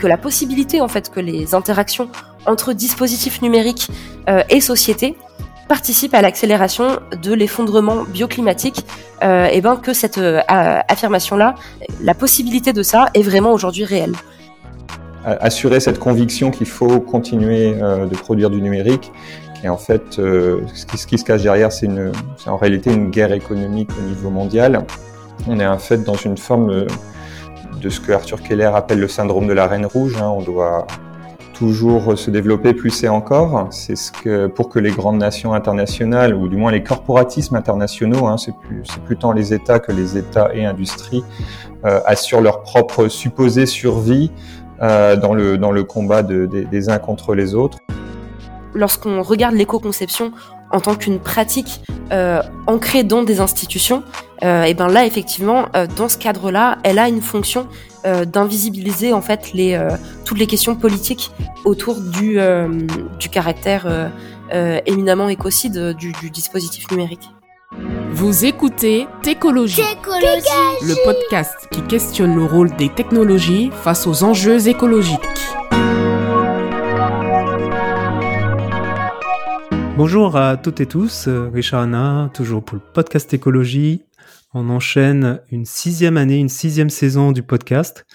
que la possibilité en fait que les interactions entre dispositifs numériques et société participe à l'accélération de l'effondrement bioclimatique, euh, et ben que cette euh, affirmation-là, la possibilité de ça est vraiment aujourd'hui réelle. Assurer cette conviction qu'il faut continuer euh, de produire du numérique, qui en fait, ce qui, ce, qui, se cache derrière, c'est en réalité une guerre économique au niveau mondial. On est en fait dans une forme de ce que Arthur Keller appelle le syndrome de la reine rouge. Hein. On doit toujours se développer plus et encore. C'est ce que pour que les grandes nations internationales ou du moins les corporatismes internationaux, hein, c'est plus plus tant les États que les États et industries euh, assurent leur propre supposée survie euh, dans le dans le combat de, des uns contre les autres. Lorsqu'on regarde l'éco-conception en tant qu'une pratique euh, ancrée dans des institutions, euh, et ben là effectivement, euh, dans ce cadre-là, elle a une fonction euh, d'invisibiliser en fait les euh, toutes les questions politiques autour du du caractère éminemment écocide du, du, dispositif numérique. Vous écoutez Técologie, le podcast qui questionne le rôle des technologies face aux enjeux écologiques. Bonjour à toutes et tous, Richard Anna, toujours pour le podcast écologie. On enchaîne une sixième année, une sixième saison du podcast,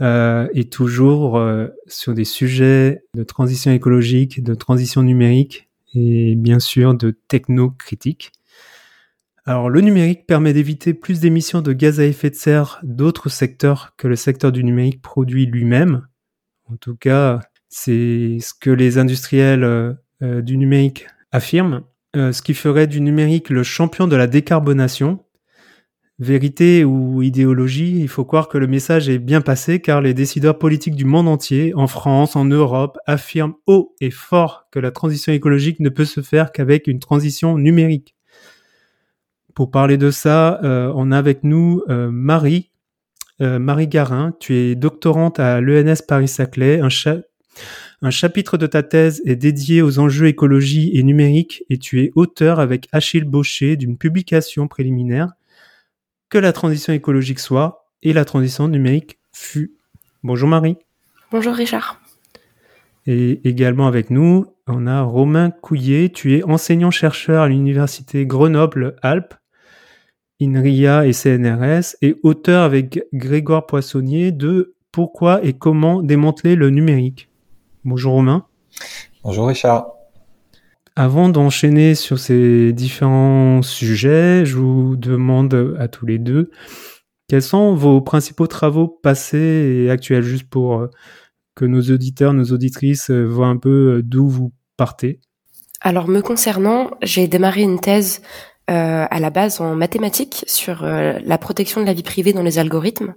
euh, et toujours euh, sur des sujets de transition écologique, de transition numérique, et bien sûr de techno-critique. Alors le numérique permet d'éviter plus d'émissions de gaz à effet de serre d'autres secteurs que le secteur du numérique produit lui-même. En tout cas, c'est ce que les industriels euh, du numérique affirme, euh, ce qui ferait du numérique le champion de la décarbonation. Vérité ou idéologie, il faut croire que le message est bien passé car les décideurs politiques du monde entier, en France, en Europe, affirment haut et fort que la transition écologique ne peut se faire qu'avec une transition numérique. Pour parler de ça, euh, on a avec nous euh, Marie, euh, Marie Garin. Tu es doctorante à l'ENS Paris-Saclay, un, un chapitre de ta thèse est dédié aux enjeux écologie et numérique et tu es auteur avec Achille Baucher d'une publication préliminaire Que la transition écologique soit et la transition numérique fut. Bonjour Marie. Bonjour Richard. Et également avec nous, on a Romain Couillet. Tu es enseignant-chercheur à l'université Grenoble-Alpes, INRIA et CNRS, et auteur avec Grégoire Poissonnier de Pourquoi et comment démanteler le numérique. Bonjour Romain. Bonjour Richard. Avant d'enchaîner sur ces différents sujets, je vous demande à tous les deux quels sont vos principaux travaux passés et actuels, juste pour euh, que nos auditeurs, nos auditrices euh, voient un peu euh, d'où vous partez? Alors me concernant, j'ai démarré une thèse à la base en mathématiques sur la protection de la vie privée dans les algorithmes.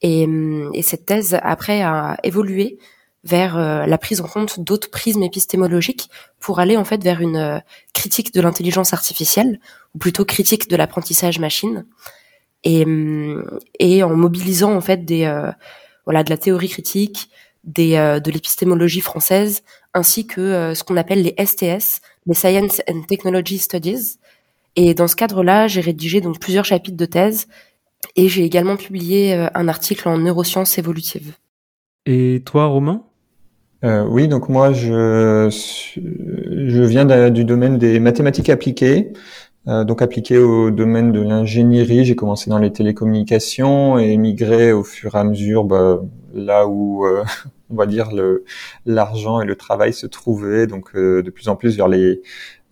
Et, et cette thèse après a évolué vers euh, la prise en compte d'autres prismes épistémologiques pour aller en fait vers une euh, critique de l'intelligence artificielle ou plutôt critique de l'apprentissage machine. Et, mm, en mobilisant en fait des euh, voilà de la théorie critique des de l'épistémologie française ainsi que ce qu'on appelle les STS les Science and Technology Studies. Et dans ce cadre-là j'ai rédigé donc plusieurs chapitres de thèse et j'ai également publié un article en neurosciences évolutives. Et toi, Romain? Euh, oui, donc moi je je viens du domaine des mathématiques appliquées, euh, donc appliquées au domaine de l'ingénierie. J'ai commencé dans les télécommunications et migré au fur et à mesure bah, là où euh, on va dire l'argent et le travail se trouvaient, donc de plus en plus vers les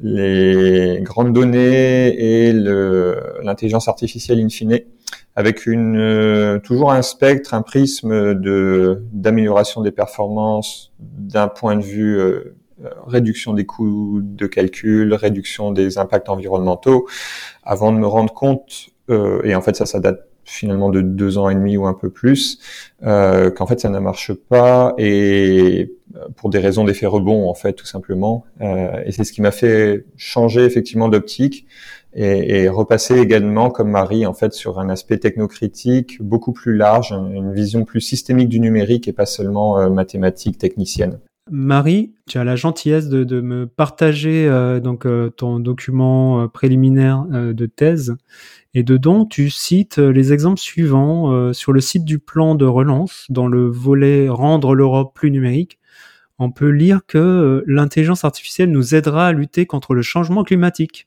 les grandes données et l'intelligence artificielle in fine avec une euh, toujours un spectre, un prisme de d'amélioration des performances d'un point de vue euh, réduction des coûts de calcul, réduction des impacts environnementaux, avant de me rendre compte, euh, et en fait ça, ça date finalement de deux ans et demi ou un peu plus, euh, qu'en fait ça ne marche pas et pour des raisons d'effet rebond en fait tout simplement. Euh, et c'est ce qui m'a fait changer effectivement d'optique et, repasser également comme Marie en fait sur un aspect technocritique beaucoup plus large, une vision plus systémique du numérique et pas seulement euh, mathématique technicienne. Marie, tu as la gentillesse de, me partager euh, donc euh, ton document préliminaire de thèse et dedans tu cites les exemples suivants sur le site du plan de relance dans le volet rendre l'Europe plus numérique. On peut lire que l'intelligence artificielle nous aidera à lutter contre le changement climatique.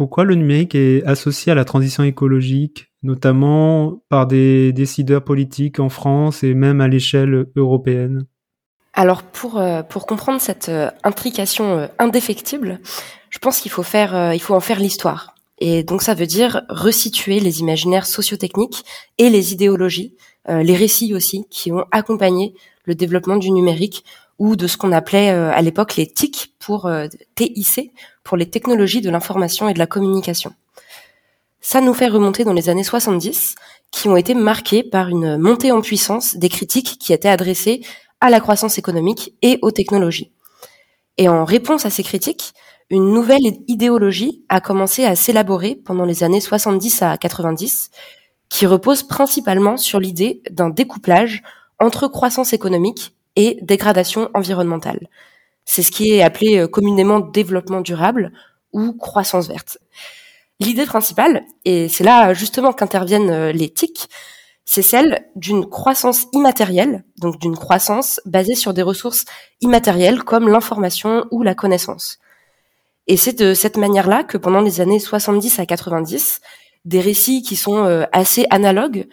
Pourquoi le numérique est associé à la transition écologique, notamment par des décideurs politiques en France et même à l'échelle européenne? Alors pour euh, pour comprendre cette euh, intrication euh, indéfectible, je pense qu'il faut faire en faire l'histoire. Et donc ça veut dire resituer les imaginaires sociotechniques et les idéologies, les récits aussi qui ont accompagné le développement du numérique ou de ce qu'on appelait à l'époque les TIC pour TIC pour les technologies de l'information et de la communication. Ça nous fait remonter dans les années 70 qui ont été marquées par une montée en puissance des critiques qui étaient adressées à la croissance économique et aux technologies. Et en réponse à ces critiques, une nouvelle idéologie a commencé à s'élaborer pendant les années 70 à 90, qui repose principalement sur l'idée d'un découplage entre croissance économique et dégradation environnementale. C'est ce qui est appelé euh, communément développement durable ou croissance verte. L'idée principale, et c'est là justement qu'interviennent euh, les TIC, c'est celle d'une croissance immatérielle, donc d'une croissance basée sur des ressources immatérielles comme l'information ou la connaissance. Et c'est de cette manière-là que pendant les années 70 à 90, des récits qui sont euh, assez analogues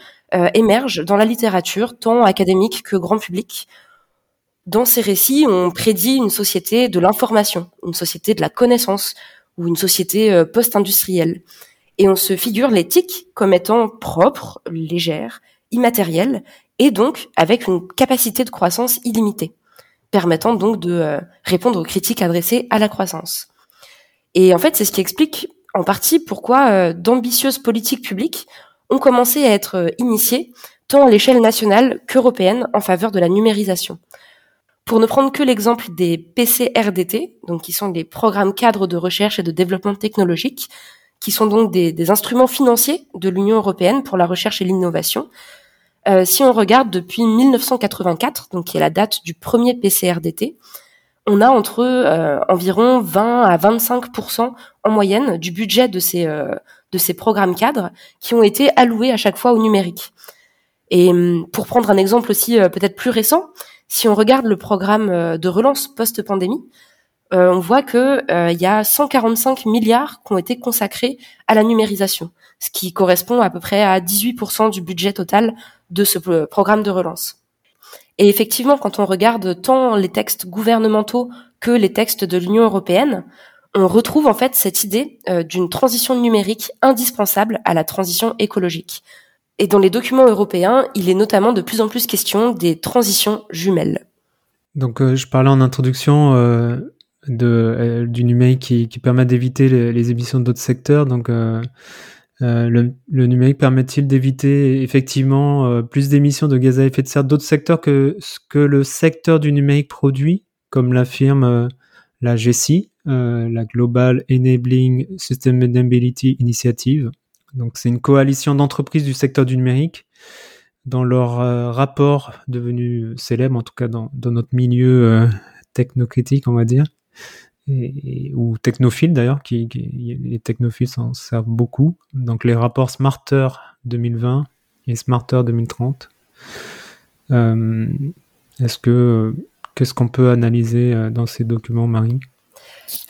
émergent dans la littérature, tant académique que grand public. Dans ces récits, on prédit une société de l'information, une société de la connaissance ou une société euh, post-industrielle et on se figure l'éthique comme étant propre, légère, immatérielle, et donc avec une capacité de croissance illimitée, permettant donc de euh, répondre aux critiques adressées à la croissance. Et en fait, c'est ce qui explique en partie pourquoi euh, d'ambitieuses politiques publiques ont commencé à être initiées tant à l'échelle nationale qu'européenne en faveur de la numérisation. Pour ne prendre que l'exemple des PCRDT, donc qui sont les programmes cadres de recherche et de développement technologique, qui sont donc des, instruments financiers de l'Union européenne pour la recherche et l'innovation. Euh, si on regarde depuis 1984, donc qui est la date du premier PCRDT, on a entre euh, environ 20 à 25% en moyenne du budget de ces euh, de ces programmes cadres qui ont été alloués à chaque fois au numérique. Et hum, pour prendre un exemple aussi peut-être plus récent, si on regarde le programme de relance post-pandémie, euh, on voit que euh, il y a 145 milliards qui ont été consacrés à la numérisation, ce qui correspond à peu près à 18% du budget total de ce euh, programme de relance. Et effectivement, quand on regarde tant les textes gouvernementaux que les textes de l'Union européenne, on retrouve en fait cette idée d'une transition numérique indispensable à la transition écologique. Et dans les documents européens, il est notamment de plus en plus question des transitions jumelles. Donc, je parlais en introduction de, euh, du numérique qui, permet d'éviter les, émissions d'autres secteurs. Donc, euh, euh, le, numérique permet-il d'éviter effectivement plus d'émissions de gaz à effet de serre d'autres secteurs que ce que le secteur du numérique produit, comme l'affirme la GESI, la Global Enabling Sustainability Initiative? Donc, c'est une coalition d'entreprises du secteur du numérique dans leur rapport devenu célèbre, en tout cas dans, notre milieu technocritique, on va dire, ou technophiles d'ailleurs, qui, les technophiles s'en servent beaucoup. Donc les rapports Smarter 2020 et Smarter 2030. Euh, est-ce que qu'est-ce qu'on peut analyser euh, dans ces documents, Marie?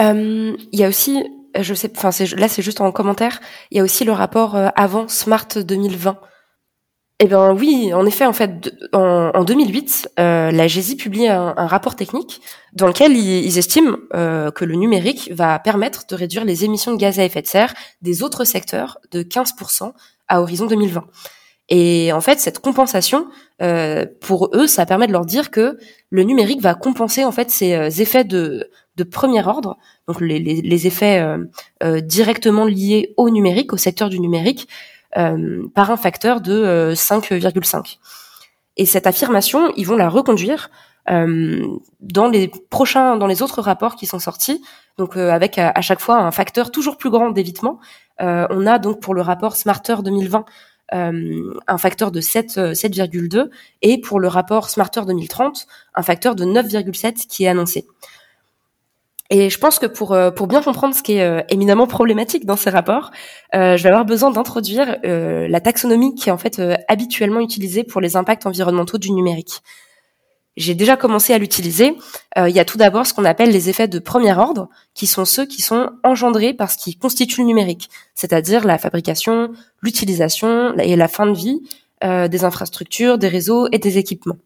Euh, Il y a aussi, je sais, enfin là c'est juste en commentaire. Il y a aussi le rapport avant Smart 2020 eh bien oui, en effet, en fait, en, 2008, euh, la GESI publie un, rapport technique dans lequel ils, estiment euh, que le numérique va permettre de réduire les émissions de gaz à effet de serre des autres secteurs de 15% à horizon 2020. Et en fait, cette compensation, euh, pour eux, ça permet de leur dire que le numérique va compenser en fait ces effets de, de premier ordre, donc les, effets directement liés au numérique, au secteur du numérique, euh, par un facteur de 5,5. Euh, Et cette affirmation, ils vont la reconduire euh, dans les prochains, dans les autres rapports qui sont sortis, donc avec à, chaque fois un facteur toujours plus grand d'évitement. on a donc pour le rapport Smarter 2020 un facteur de 7,2 et pour le rapport Smarter 2030, un facteur de 9,7 qui est annoncé. Et je pense que pour euh, pour bien comprendre ce qui est euh, éminemment problématique dans ces rapports, euh, je vais avoir besoin d'introduire la taxonomie qui est en fait habituellement utilisée pour les impacts environnementaux du numérique. J'ai déjà commencé à l'utiliser. il y a tout d'abord ce qu'on appelle les effets de premier ordre, qui sont ceux qui sont engendrés par ce qui constitue le numérique, c'est-à-dire la fabrication, l'utilisation et la fin de vie des infrastructures, des réseaux et des équipements.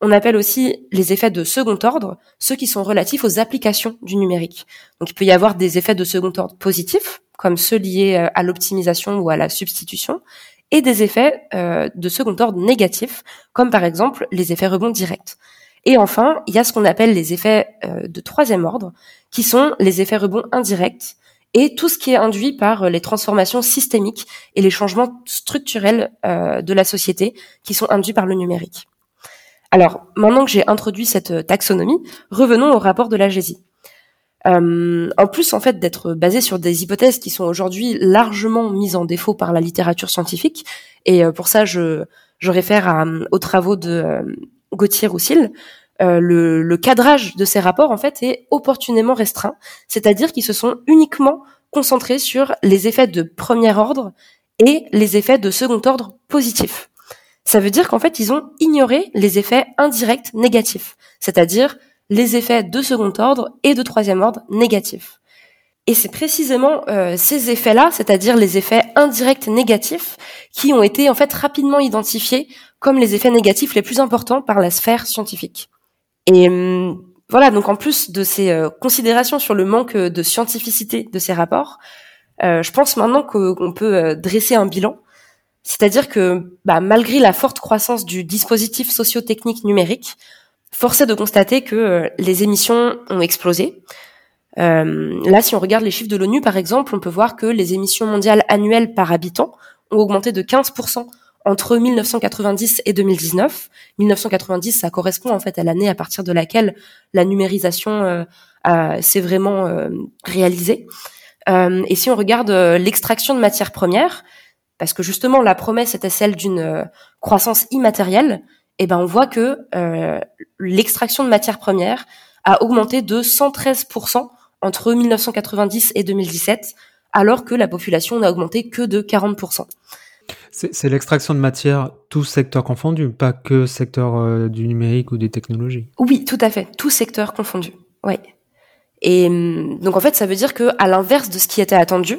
On appelle aussi les effets de second ordre, ceux qui sont relatifs aux applications du numérique. Donc il peut y avoir des effets de second ordre positifs, comme ceux liés euh, à l'optimisation ou à la substitution, et des effets euh, de second ordre négatifs, comme par exemple les effets rebond directs. Et enfin, il y a ce qu'on appelle les effets euh, de troisième ordre, qui sont les effets rebond indirects, et tout ce qui est induit par les transformations systémiques et les changements structurels de la société qui sont induits par le numérique. Alors, maintenant que j'ai introduit cette euh, taxonomie, revenons au rapport de la GESI. Euh, en plus, en fait, d'être basé sur des hypothèses qui sont aujourd'hui largement mises en défaut par la littérature scientifique, et euh, pour ça, je, je réfère aux travaux de Gauthier Roussil, le, le, cadrage de ces rapports, en fait, est opportunément restreint, c'est-à-dire qu'ils se sont uniquement concentrés sur les effets de premier ordre et les effets de second ordre positifs ça veut dire qu'en fait, ils ont ignoré les effets indirects négatifs, c'est-à-dire les effets de second ordre et de troisième ordre négatifs. Et c'est précisément euh, ces effets-là, c'est-à-dire les effets indirects négatifs, qui ont été en fait rapidement identifiés comme les effets négatifs les plus importants par la sphère scientifique. Et hum, voilà, donc en plus de ces euh, considérations sur le manque de scientificité de ces rapports, euh, je pense maintenant qu'on peut dresser un bilan c'est-à-dire que bah, malgré la forte croissance du dispositif socio-technique numérique, force est de constater que euh, les émissions ont explosé. Euh, là, si on regarde les chiffres de l'ONU, par exemple, on peut voir que les émissions mondiales annuelles par habitant ont augmenté de 15% entre 1990 et 2019. 1990, ça correspond en fait à l'année à partir de laquelle la numérisation euh, s'est vraiment réalisée. et si on regarde l'extraction de matières premières, parce que justement la promesse était celle d'une euh, croissance immatérielle, et eh ben on voit que euh, l'extraction de matières premières a augmenté de 113% entre 1990 et 2017, alors que la population n'a augmenté que de 40%. C'est l'extraction de matière, tout secteur confondu, pas que secteur euh, du numérique ou des technologies. Oui, tout à fait, tout secteur confondu. Ouais. Et hum, donc en fait, ça veut dire que à l'inverse de ce qui était attendu,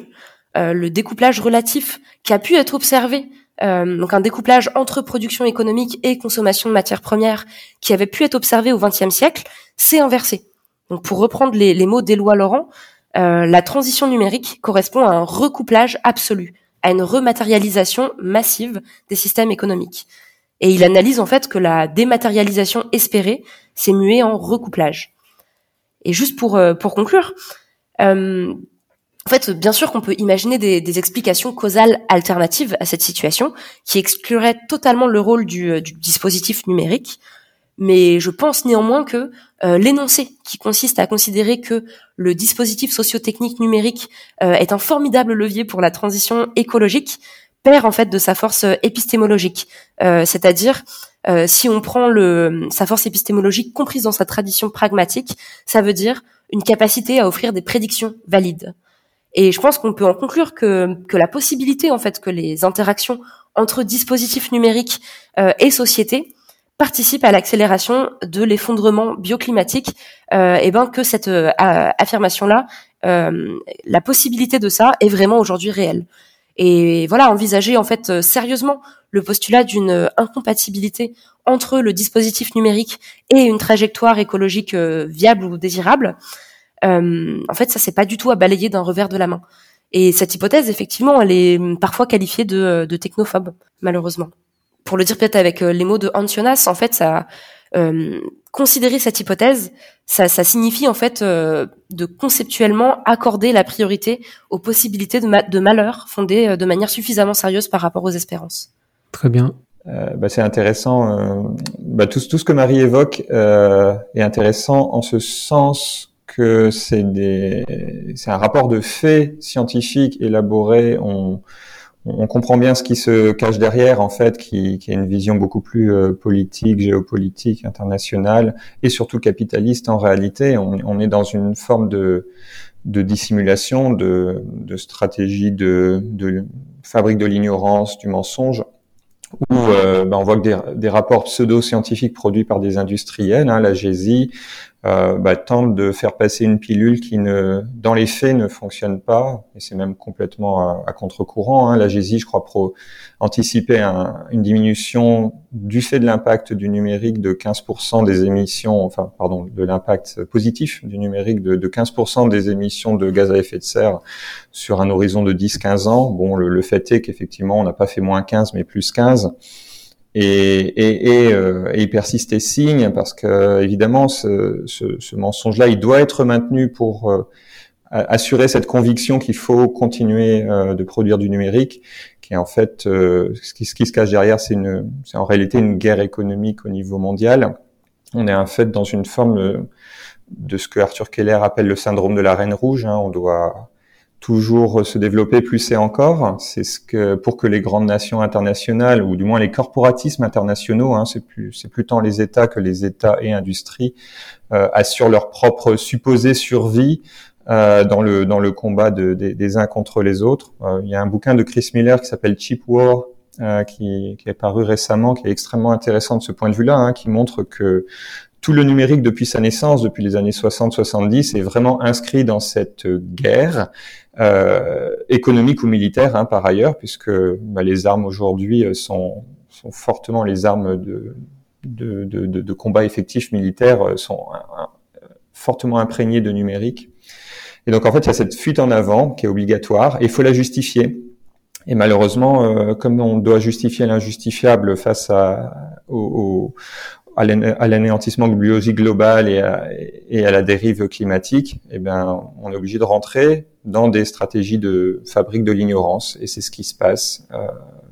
euh, le découplage relatif qui a pu être observé, euh, donc un découplage entre production économique et consommation de matières premières qui avait pu être observé au XXe siècle, s'est inversé. Donc pour reprendre les, mots d'Éloi Laurent, euh, la transition numérique correspond à un recouplage absolu, à une rematérialisation massive des systèmes économiques. Et il analyse en fait que la dématérialisation espérée s'est muée en recouplage. Et juste pour, pour conclure, en fait, bien sûr qu'on peut imaginer des, explications causales alternatives à cette situation, qui excluraient totalement le rôle du, euh, dispositif numérique. Mais je pense néanmoins que euh, l'énoncé qui consiste à considérer que le dispositif socio-technique numérique euh, est un formidable levier pour la transition écologique perd en fait de sa force épistémologique. C'est-à-dire, si on prend sa force épistémologique comprise dans sa tradition pragmatique, ça veut dire une capacité à offrir des prédictions valides. Et je pense qu'on peut en conclure que, que la possibilité en fait que les interactions entre dispositifs numériques euh, et société participent à l'accélération de l'effondrement bioclimatique, euh, et ben que cette euh, affirmation là, la possibilité de ça est vraiment aujourd'hui réelle. Et voilà, envisager en fait sérieusement le postulat d'une incompatibilité entre le dispositif numérique et une trajectoire écologique viable ou désirable, euh, en fait, ça c'est pas du tout à balayer d'un revers de la main. Et cette hypothèse, effectivement, elle est parfois qualifiée de, de technophobe, malheureusement. Pour le dire peut-être avec euh, les mots de Antionas, en fait, ça euh, considérer cette hypothèse, ça, ça signifie en fait euh, de conceptuellement accorder la priorité aux possibilités de, de malheur fondées euh, de manière suffisamment sérieuse par rapport aux espérances. Très bien. Euh, bah, c'est intéressant. Bah, tout, tout, ce que Marie évoque est intéressant en ce sens que c'est un rapport de faits scientifiques élaboré. On, on comprend bien ce qui se cache derrière, en fait, qui, qui a une vision beaucoup plus euh, politique, géopolitique, internationale, et surtout capitaliste en réalité. On, on est dans une forme de, de dissimulation, de, de stratégie de, de fabrique de l'ignorance, du mensonge, où euh, ben on voit que des, des rapports pseudo-scientifiques produits par des industriels, hein, la GESI, euh, bah, tente de faire passer une pilule qui ne, dans les faits, ne fonctionne pas, et c'est même complètement à, contre-courant. Hein. La GESI, je crois, pro, anticipait un, une diminution du fait de l'impact du numérique de 15% des émissions, enfin, pardon, de l'impact positif du numérique de, de 15% des émissions de gaz à effet de serre sur un horizon de 10-15 ans. Bon, le, le fait est qu'effectivement, on n'a pas fait moins 15, mais plus 15 et, et, et, euh, il persiste et signe parce que évidemment ce, ce, ce mensonge-là, il doit être maintenu pour euh, assurer cette conviction qu'il faut continuer euh, de produire du numérique, qui est en fait euh, ce qui, ce, qui, se cache derrière, c'est une, c'est en réalité une guerre économique au niveau mondial. On est en fait dans une forme de ce que Arthur Keller appelle le syndrome de la reine rouge. Hein. On doit toujours se développer plus et encore. C'est ce que pour que les grandes nations internationales ou du moins les corporatismes internationaux, hein, c'est plus c'est plus tant les États que les États et industries euh, assurent leur propre supposée survie euh, dans le dans le combat de, des uns contre les autres. Euh, il y a un bouquin de Chris Miller qui s'appelle Cheap War. Euh, qui, qui est paru récemment, qui est extrêmement intéressant de ce point de vue-là, hein, qui montre que tout le numérique depuis sa naissance, depuis les années 60-70, est vraiment inscrit dans cette guerre euh, économique ou militaire hein, par ailleurs, puisque bah, les armes aujourd'hui euh, sont, sont, fortement les armes de, de, de, de combat effectif militaire euh, sont fortement imprégnées de numérique. Et donc en fait, il y a cette fuite en avant qui est obligatoire et il faut la justifier. Et malheureusement, euh, comme on doit justifier l'injustifiable face à, au, à l'anéantissement biologique global et à, et à, la dérive climatique, eh ben, on est obligé de rentrer dans des stratégies de fabrique de l'ignorance, et c'est ce qui se passe. Euh,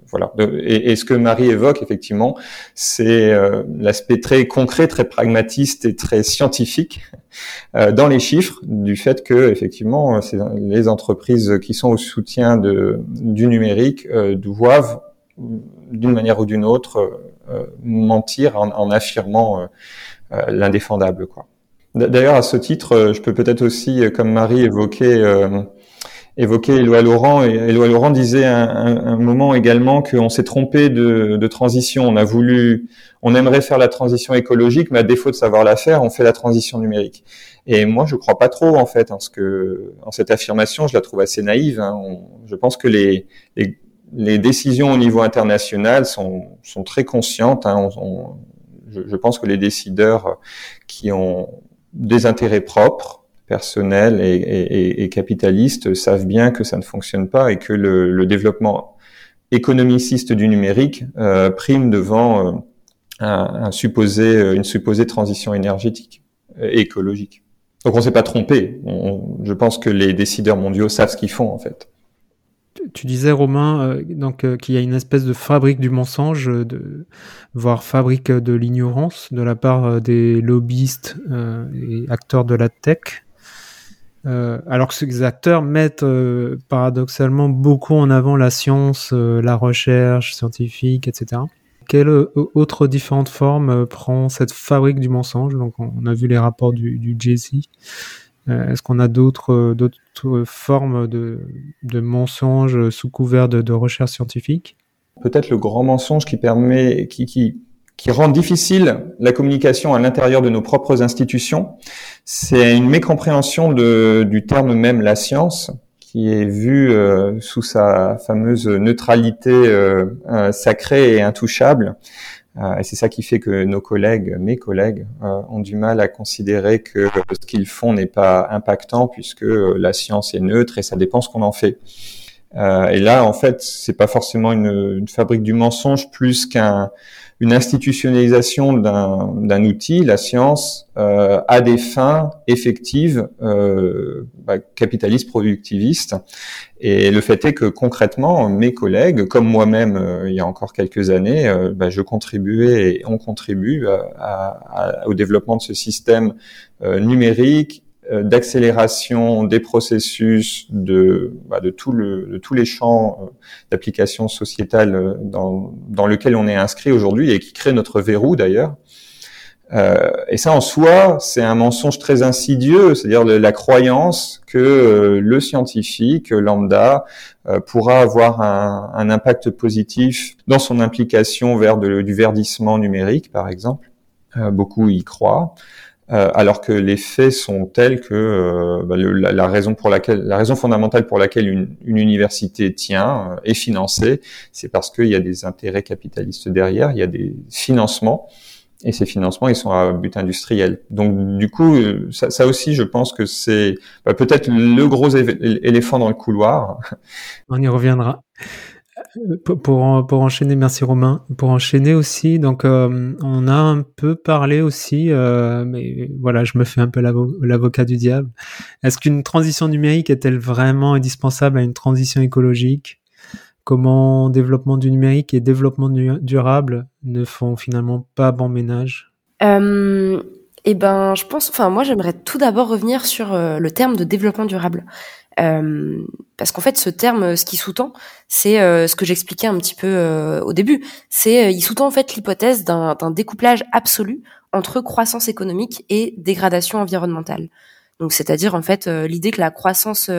voilà. Et, ce que Marie évoque effectivement, c'est euh, l'aspect très concret, très pragmatiste et très scientifique euh, dans les chiffres du fait que effectivement, les entreprises qui sont au soutien du numérique euh, doivent d'une manière ou d'une autre mentir en, affirmant euh, euh, l'indéfendable. Quoi. D'ailleurs, à ce titre, je peux peut-être aussi, comme Marie, évoquer évoquer Éloi Laurent. Éloi Laurent disait un, moment également qu'on s'est trompé de, transition. On a voulu, on aimerait faire la transition écologique, mais à défaut de savoir la faire, on fait la transition numérique. Et moi, je crois pas trop en fait en que, en cette affirmation, je la trouve assez naïve. Hein. je pense que les, les décisions au niveau international sont, sont très conscientes. Hein. je, je, pense que les décideurs qui ont des intérêts propres, personnels et, et, et, capitalistes, savent bien que ça ne fonctionne pas et que le, le développement économiciste du numérique euh, prime devant euh, un, un, supposé, une supposée transition énergétique et écologique. Donc on ne s'est pas trompé. Je pense que les décideurs mondiaux savent ce qu'ils font en fait tu disais Romain euh, donc euh, qu'il y a une espèce de fabrique du mensonge, euh, de, voire fabrique de l'ignorance de la part des lobbyistes et acteurs de la tech. alors que ces acteurs mettent paradoxalement beaucoup en avant la science, la recherche scientifique, etc. Quelle autre différente forme prend cette fabrique du mensonge? Donc on, a vu les rapports du, du. Euh, est-ce qu'on a d'autres euh, d'autres formes de, de mensonges sous couvert de, de recherche scientifique Peut-être le grand mensonge qui permet, qui, qui, qui rend difficile la communication à l'intérieur de nos propres institutions, c'est une mécompréhension de, du terme même la science, qui est vu euh, sous sa fameuse neutralité euh, sacrée et intouchable. Euh, et c'est ça qui fait que nos collègues, mes collègues, euh, ont du mal à considérer que ce qu'ils font n'est pas impactant puisque la science est neutre et ça dépend ce qu'on en fait. Euh, et là, en fait, c'est pas forcément une, une, fabrique du mensonge plus qu'un une institutionnalisation d'un outil, la science, euh, à des fins effectives, euh, bah, capitalistes, productivistes. Et le fait est que concrètement, mes collègues, comme moi-même euh, il y a encore quelques années, euh, bah, je contribuais et on contribue à, à, au développement de ce système euh, numérique d'accélération des processus de, bah, de, tout le, de tous les champs euh, d'application sociétale dans, dans lequel on est inscrit aujourd'hui et qui crée notre verrou d'ailleurs. Euh, et ça, en soi, c'est un mensonge très insidieux, c'est-à-dire la croyance que euh, le scientifique lambda euh, pourra avoir un, un, impact positif dans son implication vers de, du verdissement numérique, par exemple. beaucoup y croient. Alors que les faits sont tels que bah, la, la, raison pour laquelle, la raison fondamentale pour laquelle une, une université tient est financée, c'est parce qu'il y a des intérêts capitalistes derrière, il y a des financements et ces financements, ils sont à but industriel. Donc, du coup, euh, ça, ça aussi, je pense que c'est bah, peut-être le gros éléphant dans le couloir. On y reviendra. Pour, pour, enchaîner, merci Romain. Pour enchaîner aussi, donc euh, on a un peu parlé aussi, euh, mais voilà, je me fais un peu l'avocat du diable. Est-ce qu'une transition numérique est-elle vraiment indispensable à une transition écologique? Comment développement du numérique et développement durable ne font finalement pas bon ménage? Euh, Eh ben, je pense. Enfin, moi, j'aimerais tout d'abord revenir sur le terme de développement durable, euh, parce qu'en fait, ce terme, ce qui sous-tend, c'est euh, ce que j'expliquais un petit peu euh, au début. C'est, il sous-tend en fait l'hypothèse d'un découplage absolu entre croissance économique et dégradation environnementale. Donc, c'est-à-dire en fait l'idée que la croissance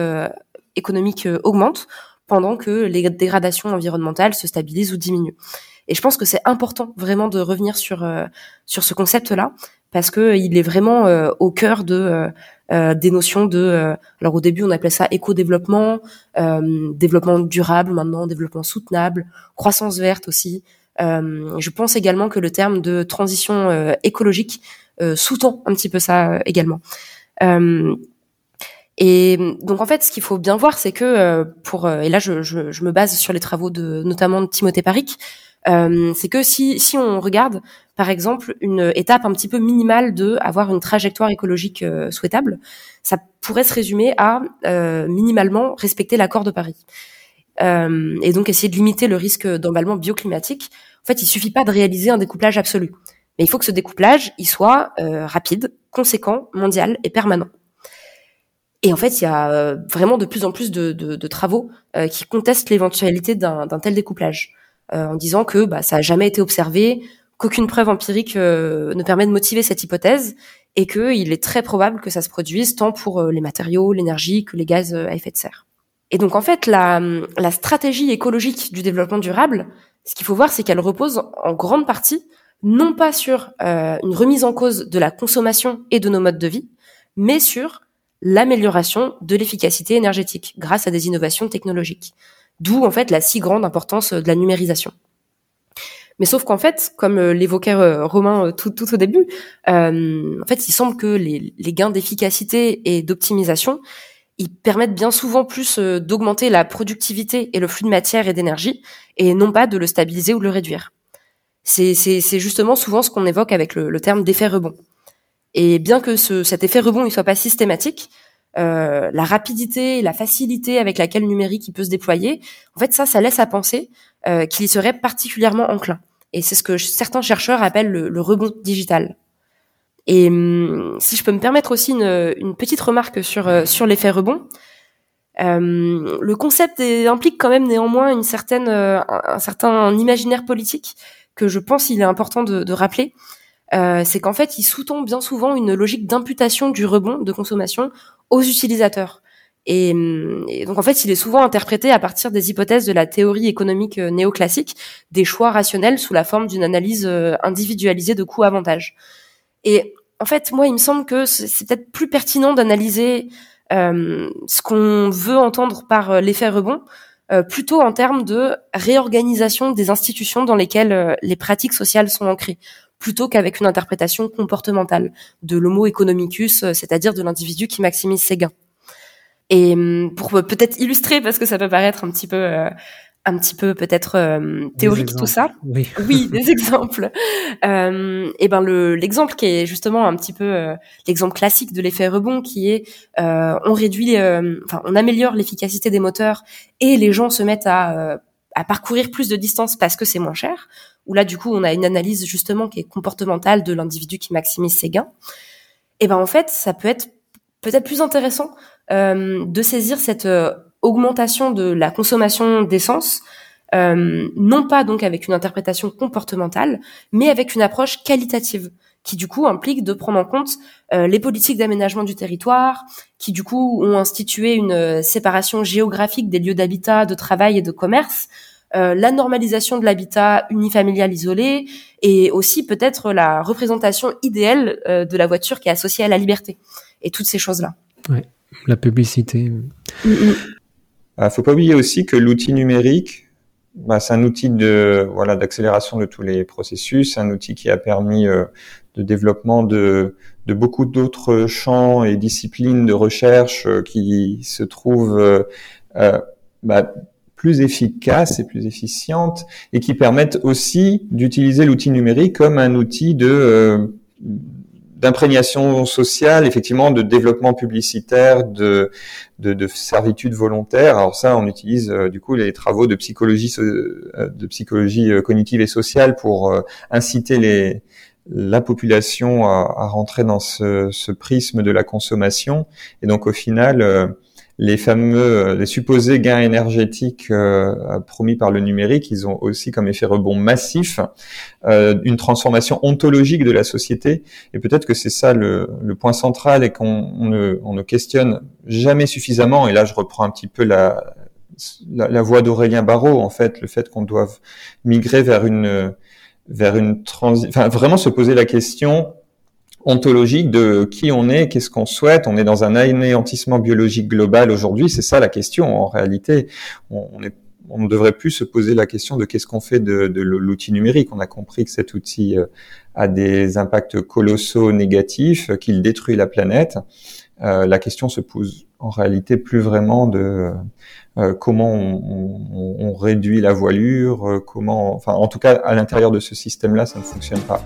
économique augmente pendant que les dégradations environnementales se stabilisent ou diminuent. Et je pense que c'est important vraiment de revenir sur euh, sur ce concept-là parce que il est vraiment euh, au cœur de euh, des notions de alors au début on appelait ça éco-développement, développement durable maintenant, développement soutenable, croissance verte aussi. je pense également que le terme de transition écologique sous-tend un petit peu ça également. Et donc en fait, ce qu'il faut bien voir, c'est que euh, pour euh, et là je, je, je, me base sur les travaux de notamment de Timothée Paric, euh, c'est que si si on regarde par exemple une étape un petit peu minimale de avoir une trajectoire écologique euh, souhaitable, ça pourrait se résumer à minimalement respecter l'accord de Paris. et donc essayer de limiter le risque d'emballement bioclimatique. En fait, il suffit pas de réaliser un découplage absolu, mais il faut que ce découplage il soit rapide, conséquent, mondial et permanent. Et en fait, il y a euh, vraiment de plus en plus de, de, travaux euh, qui contestent l'éventualité d'un tel découplage, euh, en disant que bah, ça n'a jamais été observé, qu'aucune preuve empirique ne permet de motiver cette hypothèse, et qu'il est très probable que ça se produise tant pour les matériaux, l'énergie que les gaz à effet de serre. Et donc en fait, la stratégie écologique du développement durable, ce qu'il faut voir, c'est qu'elle repose en grande partie non pas sur une remise en cause de la consommation et de nos modes de vie, mais sur l'amélioration de l'efficacité énergétique grâce à des innovations technologiques. D'où en fait la si grande importance de la numérisation. Mais sauf qu'en fait, comme euh, l'évoquait euh, Romain euh, tout, tout, au début, en fait, il semble que les, gains d'efficacité et d'optimisation, ils permettent bien souvent plus d'augmenter la productivité et le flux de matière et d'énergie, et non pas de le stabiliser ou de le réduire. C'est justement souvent ce qu'on évoque avec le, terme d'effet rebond. Et bien que ce, cet effet rebond ne soit pas systématique, euh, la rapidité, la facilité avec laquelle le numérique il peut se déployer, en fait ça, ça laisse à penser euh, qu'il y serait particulièrement enclin. Et c'est ce que certains chercheurs appellent le, rebond digital. Et hum, si je peux me permettre aussi une, petite remarque sur euh, sur l'effet rebond, euh, le concept implique quand même néanmoins une certaine un, certain imaginaire politique que je pense il est important de, de rappeler. C'est qu'en fait, il sous-tend bien souvent une logique d'imputation du rebond de consommation aux utilisateurs. Et, donc en fait, il est souvent interprété à partir des hypothèses de la théorie économique euh, néoclassique, des choix rationnels sous la forme d'une analyse euh, individualisée de coûts-avantages. Et en fait, moi, il me semble que c'est peut-être plus pertinent d'analyser euh, ce qu'on veut entendre par l'effet rebond, plutôt en termes de réorganisation des institutions dans lesquelles les pratiques sociales sont ancrées plutôt qu'avec une interprétation comportementale de l'homo economicus, euh, c'est-à-dire de l'individu qui maximise ses gains. Et hum, pour peut-être illustrer, parce que ça peut paraître un petit peu, euh, un petit peu peut-être euh, théorique tout ça. Oui, oui des exemples. Euh, et ben le l'exemple qui est justement un petit peu l'exemple classique de l'effet rebond, qui est on réduit, enfin on améliore l'efficacité des moteurs et les gens se mettent à à parcourir plus de distance parce que c'est moins cher où là du coup on a une analyse justement qui est comportementale de l'individu qui maximise ses gains, et ben en fait ça peut être peut-être plus intéressant de saisir cette augmentation de la consommation d'essence euh, non pas donc avec une interprétation comportementale, mais avec une approche qualitative qui du coup implique de prendre en compte euh, les politiques d'aménagement du territoire, qui du coup ont institué une euh, séparation géographique des lieux d'habitat, de travail et de commerce, la normalisation de l'habitat unifamilial isolé et aussi peut-être la représentation idéale de la voiture qui est associée à la liberté et toutes ces choses-là. Ouais, la publicité. Il mm, mm. faut pas oublier aussi que l'outil numérique bah, c'est un outil de voilà d'accélération de tous les processus, un outil qui a permis euh, de développement de, de beaucoup d'autres champs et disciplines de recherche euh, qui se trouvent euh, bah, plus efficaces et plus efficientes et qui permettent aussi d'utiliser l'outil numérique comme un outil de d'imprégnation sociale, effectivement, de développement publicitaire, de, de, de, servitude volontaire. Alors ça, on utilise euh, du coup les travaux de psychologie, euh, de psychologie euh, cognitive et sociale pour inciter les, la population à, à rentrer dans ce, ce, prisme de la consommation. Et donc au final, les fameux, les supposés gains énergétiques euh, promis par le numérique, ils ont aussi comme effet rebond massif euh, une transformation ontologique de la société. Et peut-être que c'est ça le, le, point central et qu'on ne, on ne questionne jamais suffisamment. Et là, je reprends un petit peu la, la, la voix d'Aurélien Barraud, en fait, le fait qu'on doive migrer vers une vers une transi enfin vraiment se poser la question ontologique de qui on est, qu'est-ce qu'on souhaite. On est dans un anéantissement biologique global aujourd'hui, c'est ça la question en réalité. On, ne devrait plus se poser la question de qu'est-ce qu'on fait de, l'outil numérique. On a compris que cet outil euh, a des impacts colossaux négatifs, qu'il détruit la planète. Euh, la question se pose en réalité plus vraiment de euh, comment on, on, réduit la voilure, euh, comment, enfin, en tout cas, à l'intérieur de ce système-là, ça ne fonctionne pas.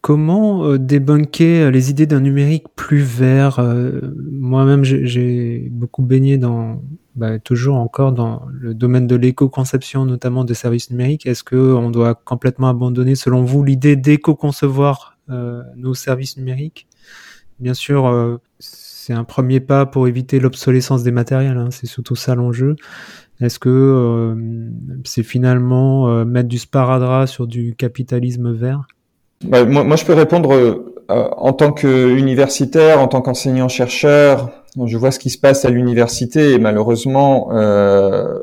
Comment euh, débunker les idées d'un numérique plus vert euh, Moi-même, j'ai beaucoup baigné dans, bah, toujours encore dans le domaine de l'éco-conception, notamment des services numériques. Est-ce que on doit complètement abandonner, selon vous, l'idée d'éco-concevoir euh, nos services numériques? Bien sûr, c'est un premier pas pour éviter l'obsolescence des matériels. Hein, c'est surtout ça l'enjeu. Est-ce que c'est finalement mettre du sparadrap sur du capitalisme vert? Bah, moi, moi, je peux répondre euh, en tant qu'universitaire, en tant qu'enseignant-chercheur. Je vois ce qui se passe à l'université et malheureusement, euh,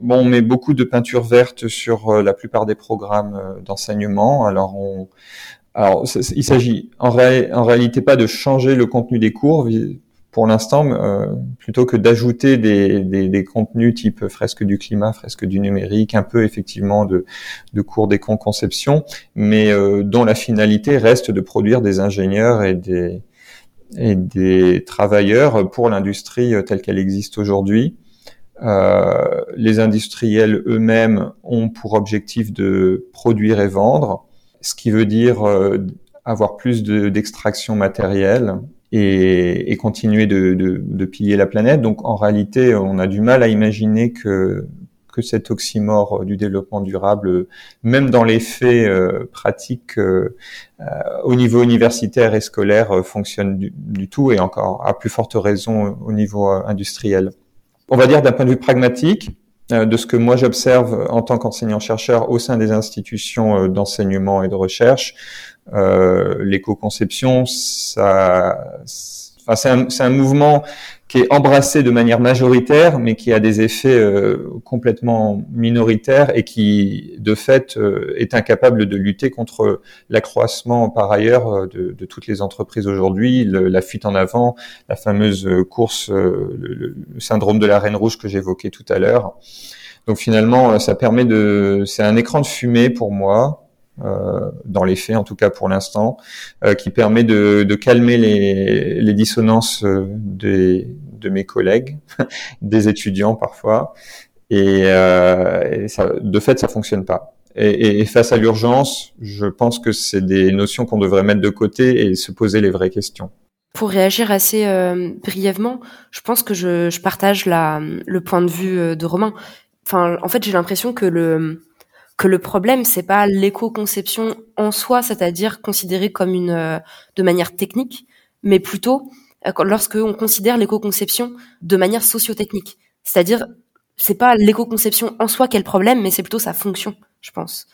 bon, on met beaucoup de peinture verte sur euh, la plupart des programmes euh, d'enseignement. Alors, on, alors, il s'agit en, en, réalité pas de changer le contenu des cours, pour l'instant, euh, plutôt que d'ajouter des, des, des, contenus type fresque du climat, fresque du numérique, un peu effectivement de, de cours d'éco-conception, mais euh, dont la finalité reste de produire des ingénieurs et des, et des travailleurs pour l'industrie telle qu'elle existe aujourd'hui. Euh, les industriels eux-mêmes ont pour objectif de produire et vendre, ce qui veut dire euh, avoir plus d'extraction matérielle et, et continuer de, de, de, piller la planète. Donc en réalité, on a du mal à imaginer que que cet oxymore du développement durable, même dans les faits euh, pratiques euh, euh, au niveau universitaire et scolaire, euh, fonctionne du, du, tout, et encore à plus forte raison au niveau industriel. On va dire d'un point de vue pragmatique, de ce que moi j'observe en tant qu'enseignant-chercheur au sein des institutions d'enseignement et de recherche, euh, l'éco-conception, ça, enfin, c'est un, un, mouvement qui est embrassé de manière majoritaire, mais qui a des effets euh, complètement minoritaires et qui, de fait, euh, est incapable de lutter contre l'accroissement par ailleurs euh, de, de, toutes les entreprises aujourd'hui, la fuite en avant, la fameuse course, le, le, syndrome de la reine rouge que j'évoquais tout à l'heure. Donc finalement, ça permet de, c'est un écran de fumée pour moi euh, dans les faits en tout cas pour l'instant, euh, qui permet de, de calmer les, les dissonances euh, des, de mes collègues, des étudiants parfois, et, et ça, de fait ça fonctionne pas. Et, et face à l'urgence, je pense que c'est des notions qu'on devrait mettre de côté et se poser les vraies questions. Pour réagir assez euh, brièvement, je pense que je, je, partage la, le point de vue euh, de Romain. Enfin, en fait, j'ai l'impression que le que le problème c'est pas l'éco-conception en soi, c'est-à-dire considérée comme une euh, de manière technique, mais plutôt lorsque on considère l'éco-conception de manière socio-technique. C'est-à-dire, c'est pas l'éco-conception en soi qui est le problème, mais c'est plutôt sa fonction, je pense.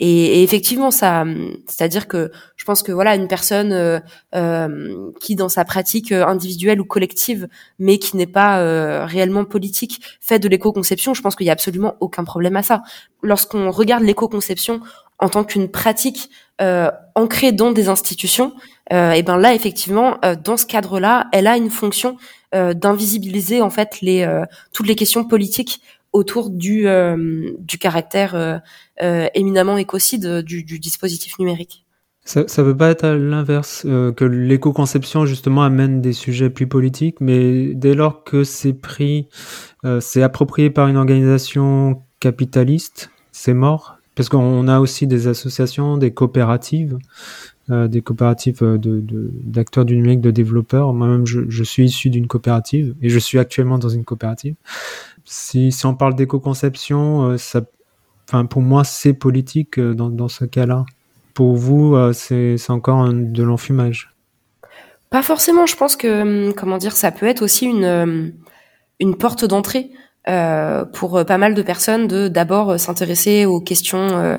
Et, et, effectivement, ça, c'est-à-dire que je pense que voilà, une personne euh, euh, qui dans sa pratique euh, individuelle ou collective, mais qui n'est pas euh, réellement politique, fait de l'éco-conception, je pense qu'il y a absolument aucun problème à ça. Lorsqu'on regarde l'éco-conception en tant qu'une pratique euh, ancrée dans des institutions, et ben là, effectivement, dans ce cadre-là, elle a une fonction d'invisibiliser en fait les toutes les questions politiques autour du, euh, caractère euh, euh, éminemment écocide du, du, dispositif numérique. Ça ne veut pas être à l'inverse, que l'éco-conception justement amène des sujets plus politiques, mais dès lors que c'est pris, c'est approprié par une organisation capitaliste, c'est mort. Parce qu'on a aussi des associations, des coopératives, des coopératives d'acteurs du numérique, de développeurs. Moi-même, je suis issu d'une coopérative et je suis actuellement dans une coopérative si, on parle d'éco-conception, euh, ça, pour moi, c'est politique euh, dans, dans ce cas-là. Pour vous, euh, c'est encore de l'enfumage Pas forcément. Je pense que, hum, comment dire, ça peut être aussi une, une porte d'entrée pour pas mal de personnes de d'abord s'intéresser aux questions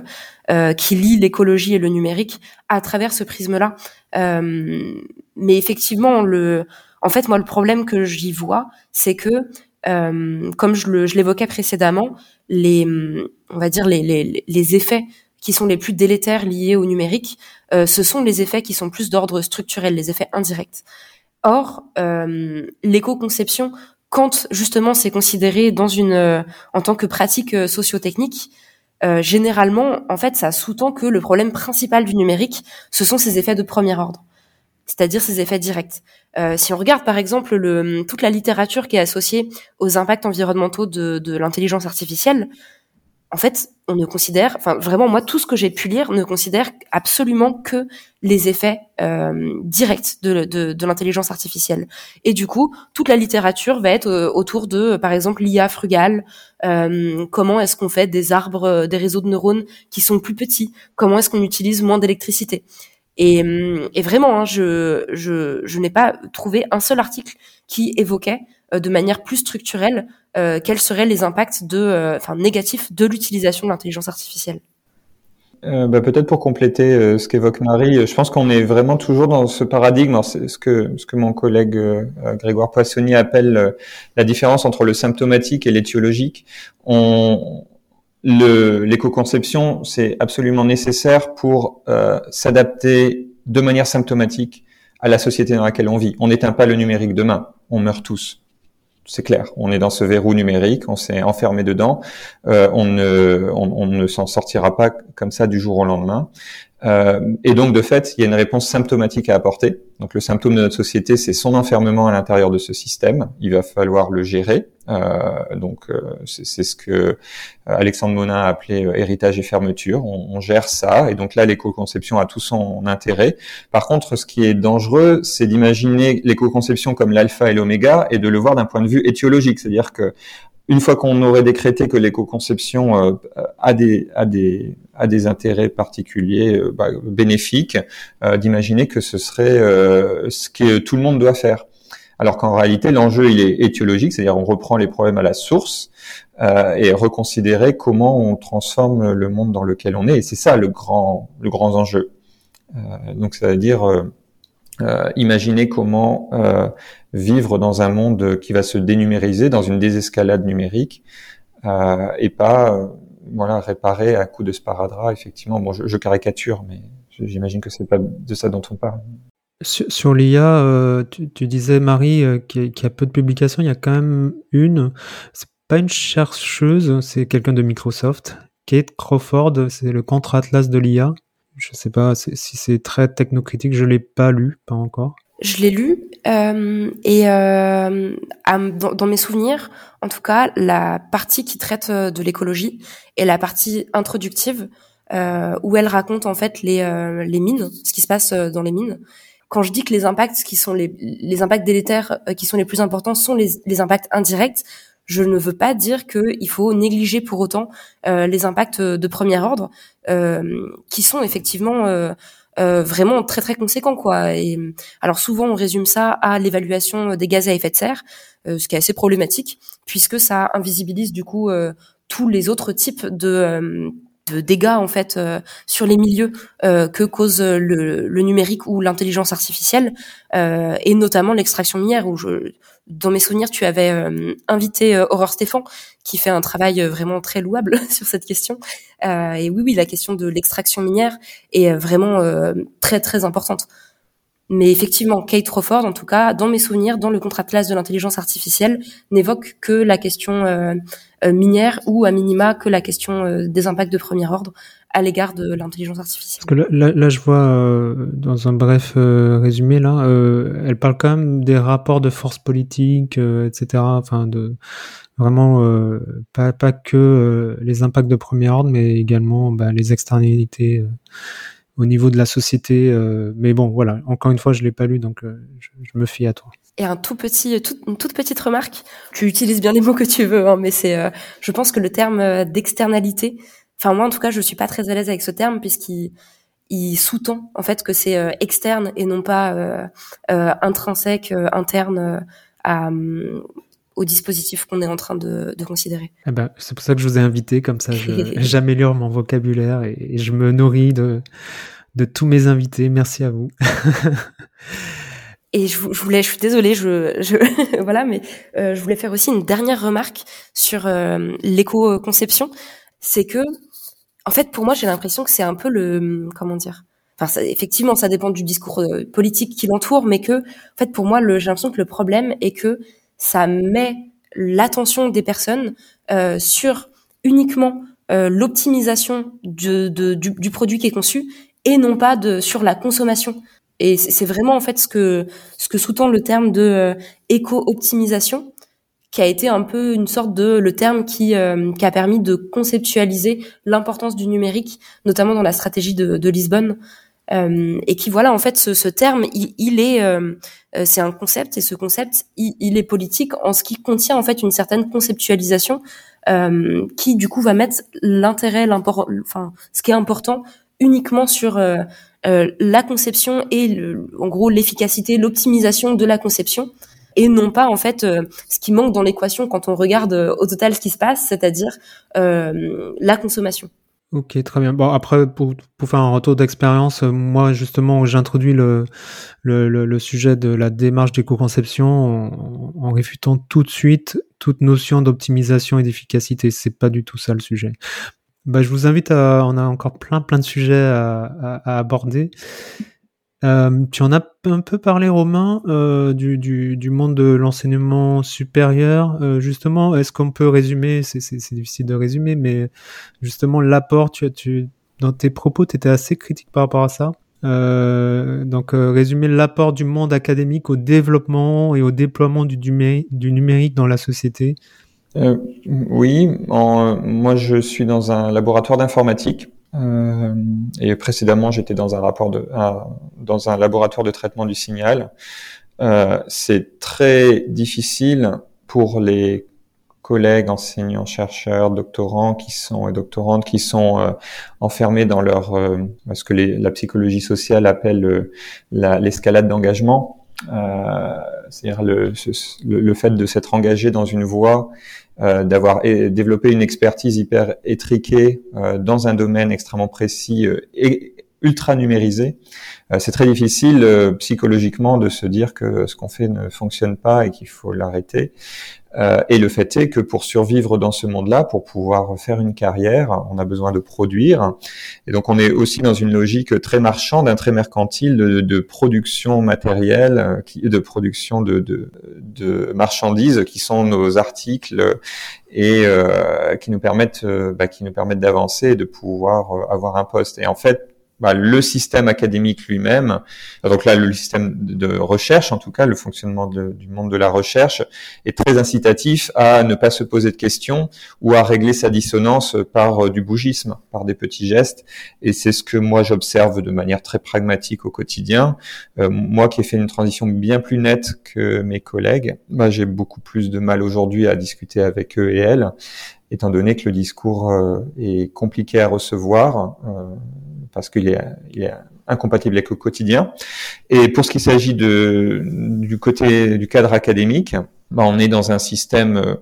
qui lient l'écologie et le numérique à travers ce prisme-là. Euh, mais effectivement, le, en fait, moi, le problème que j'y vois, c'est que euh, comme je, l'évoquais précédemment, les, on va dire les, les, les, effets qui sont les plus délétères liés au numérique, euh, ce sont les effets qui sont plus d'ordre structurel, les effets indirects. Or, euh, l'éco-conception, quand justement c'est considéré dans une, euh, en tant que pratique euh, sociotechnique, généralement, en fait, ça sous-tend que le problème principal du numérique, ce sont ses effets de premier ordre c'est-à-dire ses effets directs. Euh, si on regarde par exemple le, toute la littérature qui est associée aux impacts environnementaux de, de l'intelligence artificielle, en fait, on ne considère, enfin vraiment moi tout ce que j'ai pu lire ne considère absolument que les effets euh, directs de, l'intelligence artificielle. Et du coup, toute la littérature va être euh, autour de, par exemple, l'IA frugale. Euh, comment est-ce qu'on fait des arbres, des réseaux de neurones qui sont plus petits Comment est-ce qu'on utilise moins d'électricité et, hum, et vraiment, hein, je, je, je n'ai pas trouvé un seul article qui évoquait euh, de manière plus structurelle euh, quels seraient les impacts de, euh, enfin, négatifs de l'utilisation de l'intelligence artificielle. Euh, bah, peut-être pour compléter euh, ce qu'évoque Marie, je pense qu'on est vraiment toujours dans ce paradigme, c'est ce que ce que mon collègue Grégoire Poissonnier appelle la différence entre le symptomatique et l'étiologique. On, l'éco-conception, c'est absolument nécessaire pour euh, s'adapter de manière symptomatique à la société dans laquelle on vit. On n'éteint pas le numérique demain, on meurt tous. C'est clair, on est dans ce verrou numérique, on s'est enfermé dedans, euh, on ne, on ne s'en sortira pas comme ça du jour au lendemain. Euh, et donc, de fait, il y a une réponse symptomatique à apporter. Donc, le symptôme de notre société, c'est son enfermement à l'intérieur de ce système. Il va falloir le gérer. Euh, donc, euh, c'est ce que euh, Alexandre Monin a appelé héritage et fermeture. On, on, gère ça. Et donc là, l'éco-conception a tout son intérêt. Par contre, ce qui est dangereux, c'est d'imaginer l'éco-conception comme l'alpha et l'oméga et de le voir d'un point de vue étiologique. C'est-à-dire que une fois qu'on aurait décrété que l'éco-conception euh, a, des, a, des, a des intérêts particuliers euh, bah, bénéfiques, euh, d'imaginer que ce serait ce que tout le monde doit faire. Alors qu'en réalité, l'enjeu, il est étiologique, c'est-à-dire on reprend les problèmes à la source et reconsidérer comment on transforme le monde dans lequel on est. Et c'est ça le grand, le grand enjeu. donc, ça veut dire euh, imaginer comment euh, vivre dans un monde qui va se dénumériser, dans une désescalade numérique, euh, et pas euh, voilà réparer à coup de sparadrap. Effectivement, bon, je, je caricature, mais j'imagine que c'est pas de ça dont on parle. Sur, sur l'IA, euh, tu, tu, disais Marie qu'il y, a peu de publications. Il y a quand même une. C'est pas une chercheuse, c'est quelqu'un de Microsoft Kate Crawford, c'est le contre-atlas de l'IA. Je sais pas si c'est très technocritique, je l'ai pas lu, pas encore. Je l'ai lu euh, et euh, dans, mes souvenirs, en tout cas, la partie qui traite euh, de l'écologie est la partie introductive euh, où elle raconte en fait les, euh, mines, ce qui se passe dans les mines. Quand je dis que les impacts qui sont les, les impacts délétères qui sont les plus importants sont les, les impacts indirects, je ne veux pas dire qu'il faut négliger pour autant les impacts de premier ordre, qui sont effectivement euh, vraiment très très conséquent quoi. Et alors souvent on résume ça à l'évaluation des gaz à effet de serre, euh, ce qui est assez problématique puisque ça invisibilise du coup euh, tous les autres types de de dégâts en fait euh, sur les milieux euh, que cause le, le numérique ou l'intelligence artificielle euh, et notamment l'extraction minière où je dans mes souvenirs tu avais invité Aurore Stéphane qui fait un travail vraiment très louable sur cette question. Et oui oui la question de l'extraction minière est vraiment très très importante mais effectivement, Kate Crawford, en tout cas, dans mes souvenirs, dans le contrat de classe de l'intelligence artificielle, n'évoque que la question euh, euh, minière ou à minima que la question euh, des impacts de premier ordre à l'égard de l'intelligence artificielle. Parce que là, là, je vois dans un bref résumé là, elle parle quand même des rapports de force politique, etc. Enfin, de vraiment pas pas que les impacts de premier ordre, mais également bah, les externalités au niveau de la société. Euh, mais bon, voilà, encore une fois, je l'ai pas lu, donc euh, je, me fie à toi. Et un tout petit, une toute petite remarque. Tu utilises bien les mots que tu veux, hein, mais c'est, euh, je pense que le terme d'externalité. Enfin moi, en tout cas, je suis pas très à l'aise avec ce terme puisqu'il il sous-tend en fait que c'est externe et non pas intrinsèque, interne à au dispositif qu'on est en train de, de considérer. Eh ben, c'est pour ça que je vous ai invité, comme ça j'améliore mon vocabulaire et, je me nourris de, de tous mes invités. Merci à vous. Et je, voulais, je suis désolée, je, je voilà, mais euh, je voulais faire aussi une dernière remarque sur euh, l'éco-conception, c'est que, en fait, pour moi, j'ai l'impression que c'est un peu le, comment dire, enfin, ça, effectivement, ça dépend du discours euh, politique qui l'entoure, mais que, en fait, pour moi, j'ai l'impression que le problème est que ça met l'attention des personnes euh, sur uniquement euh, l'optimisation du, du, produit qui est conçu et non pas de sur la consommation. Et c'est vraiment en fait ce que ce que sous-tend le terme de euh, éco-optimisation, qui a été un peu une sorte de le terme qui qui a permis de conceptualiser l'importance du numérique, notamment dans la stratégie de, de Lisbonne. Euh, et qui voilà en fait ce, ce terme il, il est euh, euh, c'est un concept et ce concept il, est politique en ce qui contient en fait une certaine conceptualisation euh, qui du coup va mettre l'intérêt enfin ce qui est important uniquement sur la conception et en gros l'efficacité l'optimisation de la conception et non pas en fait ce qui manque dans l'équation quand on regarde au total ce qui se passe c'est-à-dire la consommation Ok, très bien. Bon, après, pour, pour faire un retour d'expérience, euh, moi, justement, j'introduis le, le, le, sujet de la démarche d'éco-conception en, en, réfutant tout de suite toute notion d'optimisation et d'efficacité. C'est pas du tout ça le sujet. Bah, je vous invite à, on a encore plein, plein de sujets à, à, à aborder. Euh, tu en as un peu parlé, Romain, euh, du, du, du, monde de l'enseignement supérieur. Euh, justement, est-ce qu'on peut résumer C'est difficile de résumer, mais justement, l'apport, tu, tu, dans tes propos, tu étais assez critique par rapport à ça. Euh, donc, euh, résumer l'apport du monde académique au développement et au déploiement du, numérique dans la société. oui, moi je suis dans un laboratoire d'informatique euh, et précédemment, j'étais dans un rapport de, dans un laboratoire de traitement du signal. Euh, c'est très difficile pour les collègues, enseignants, chercheurs, doctorants qui sont et doctorantes qui sont euh, enfermés dans leur ce que la psychologie sociale appelle l'escalade d'engagement, c'est-à-dire le, fait de s'être engagé dans une voie d'avoir développé une expertise hyper étriquée euh, dans un domaine extrêmement précis euh, et ultra numérisé. c'est très difficile psychologiquement de se dire que ce qu'on fait ne fonctionne pas et qu'il faut l'arrêter. Euh, et le fait est que pour survivre dans ce monde-là, pour pouvoir faire une carrière, on a besoin de produire. Et donc on est aussi dans une logique très marchande, très mercantile de, production matérielle, de production de, de, de, marchandises qui sont nos articles et euh, qui nous permettent, bah, qui nous permettent d'avancer et de pouvoir avoir un poste. Et en fait, bah, le système académique lui-même, donc là le système de recherche en tout cas, le fonctionnement du monde de la recherche est très incitatif à ne pas se poser de questions ou à régler sa dissonance par euh, du bougisme, par des petits gestes. Et c'est ce que moi j'observe de manière très pragmatique au quotidien. Euh, moi qui ai fait une transition bien plus nette que mes collègues, bah, j'ai beaucoup plus de mal aujourd'hui à discuter avec eux et elles étant donné que le discours euh, est compliqué à recevoir, parce qu'il est, il est incompatible avec le quotidien. Et pour ce qui s'agit de, du côté du cadre académique, bah, on est dans un système euh,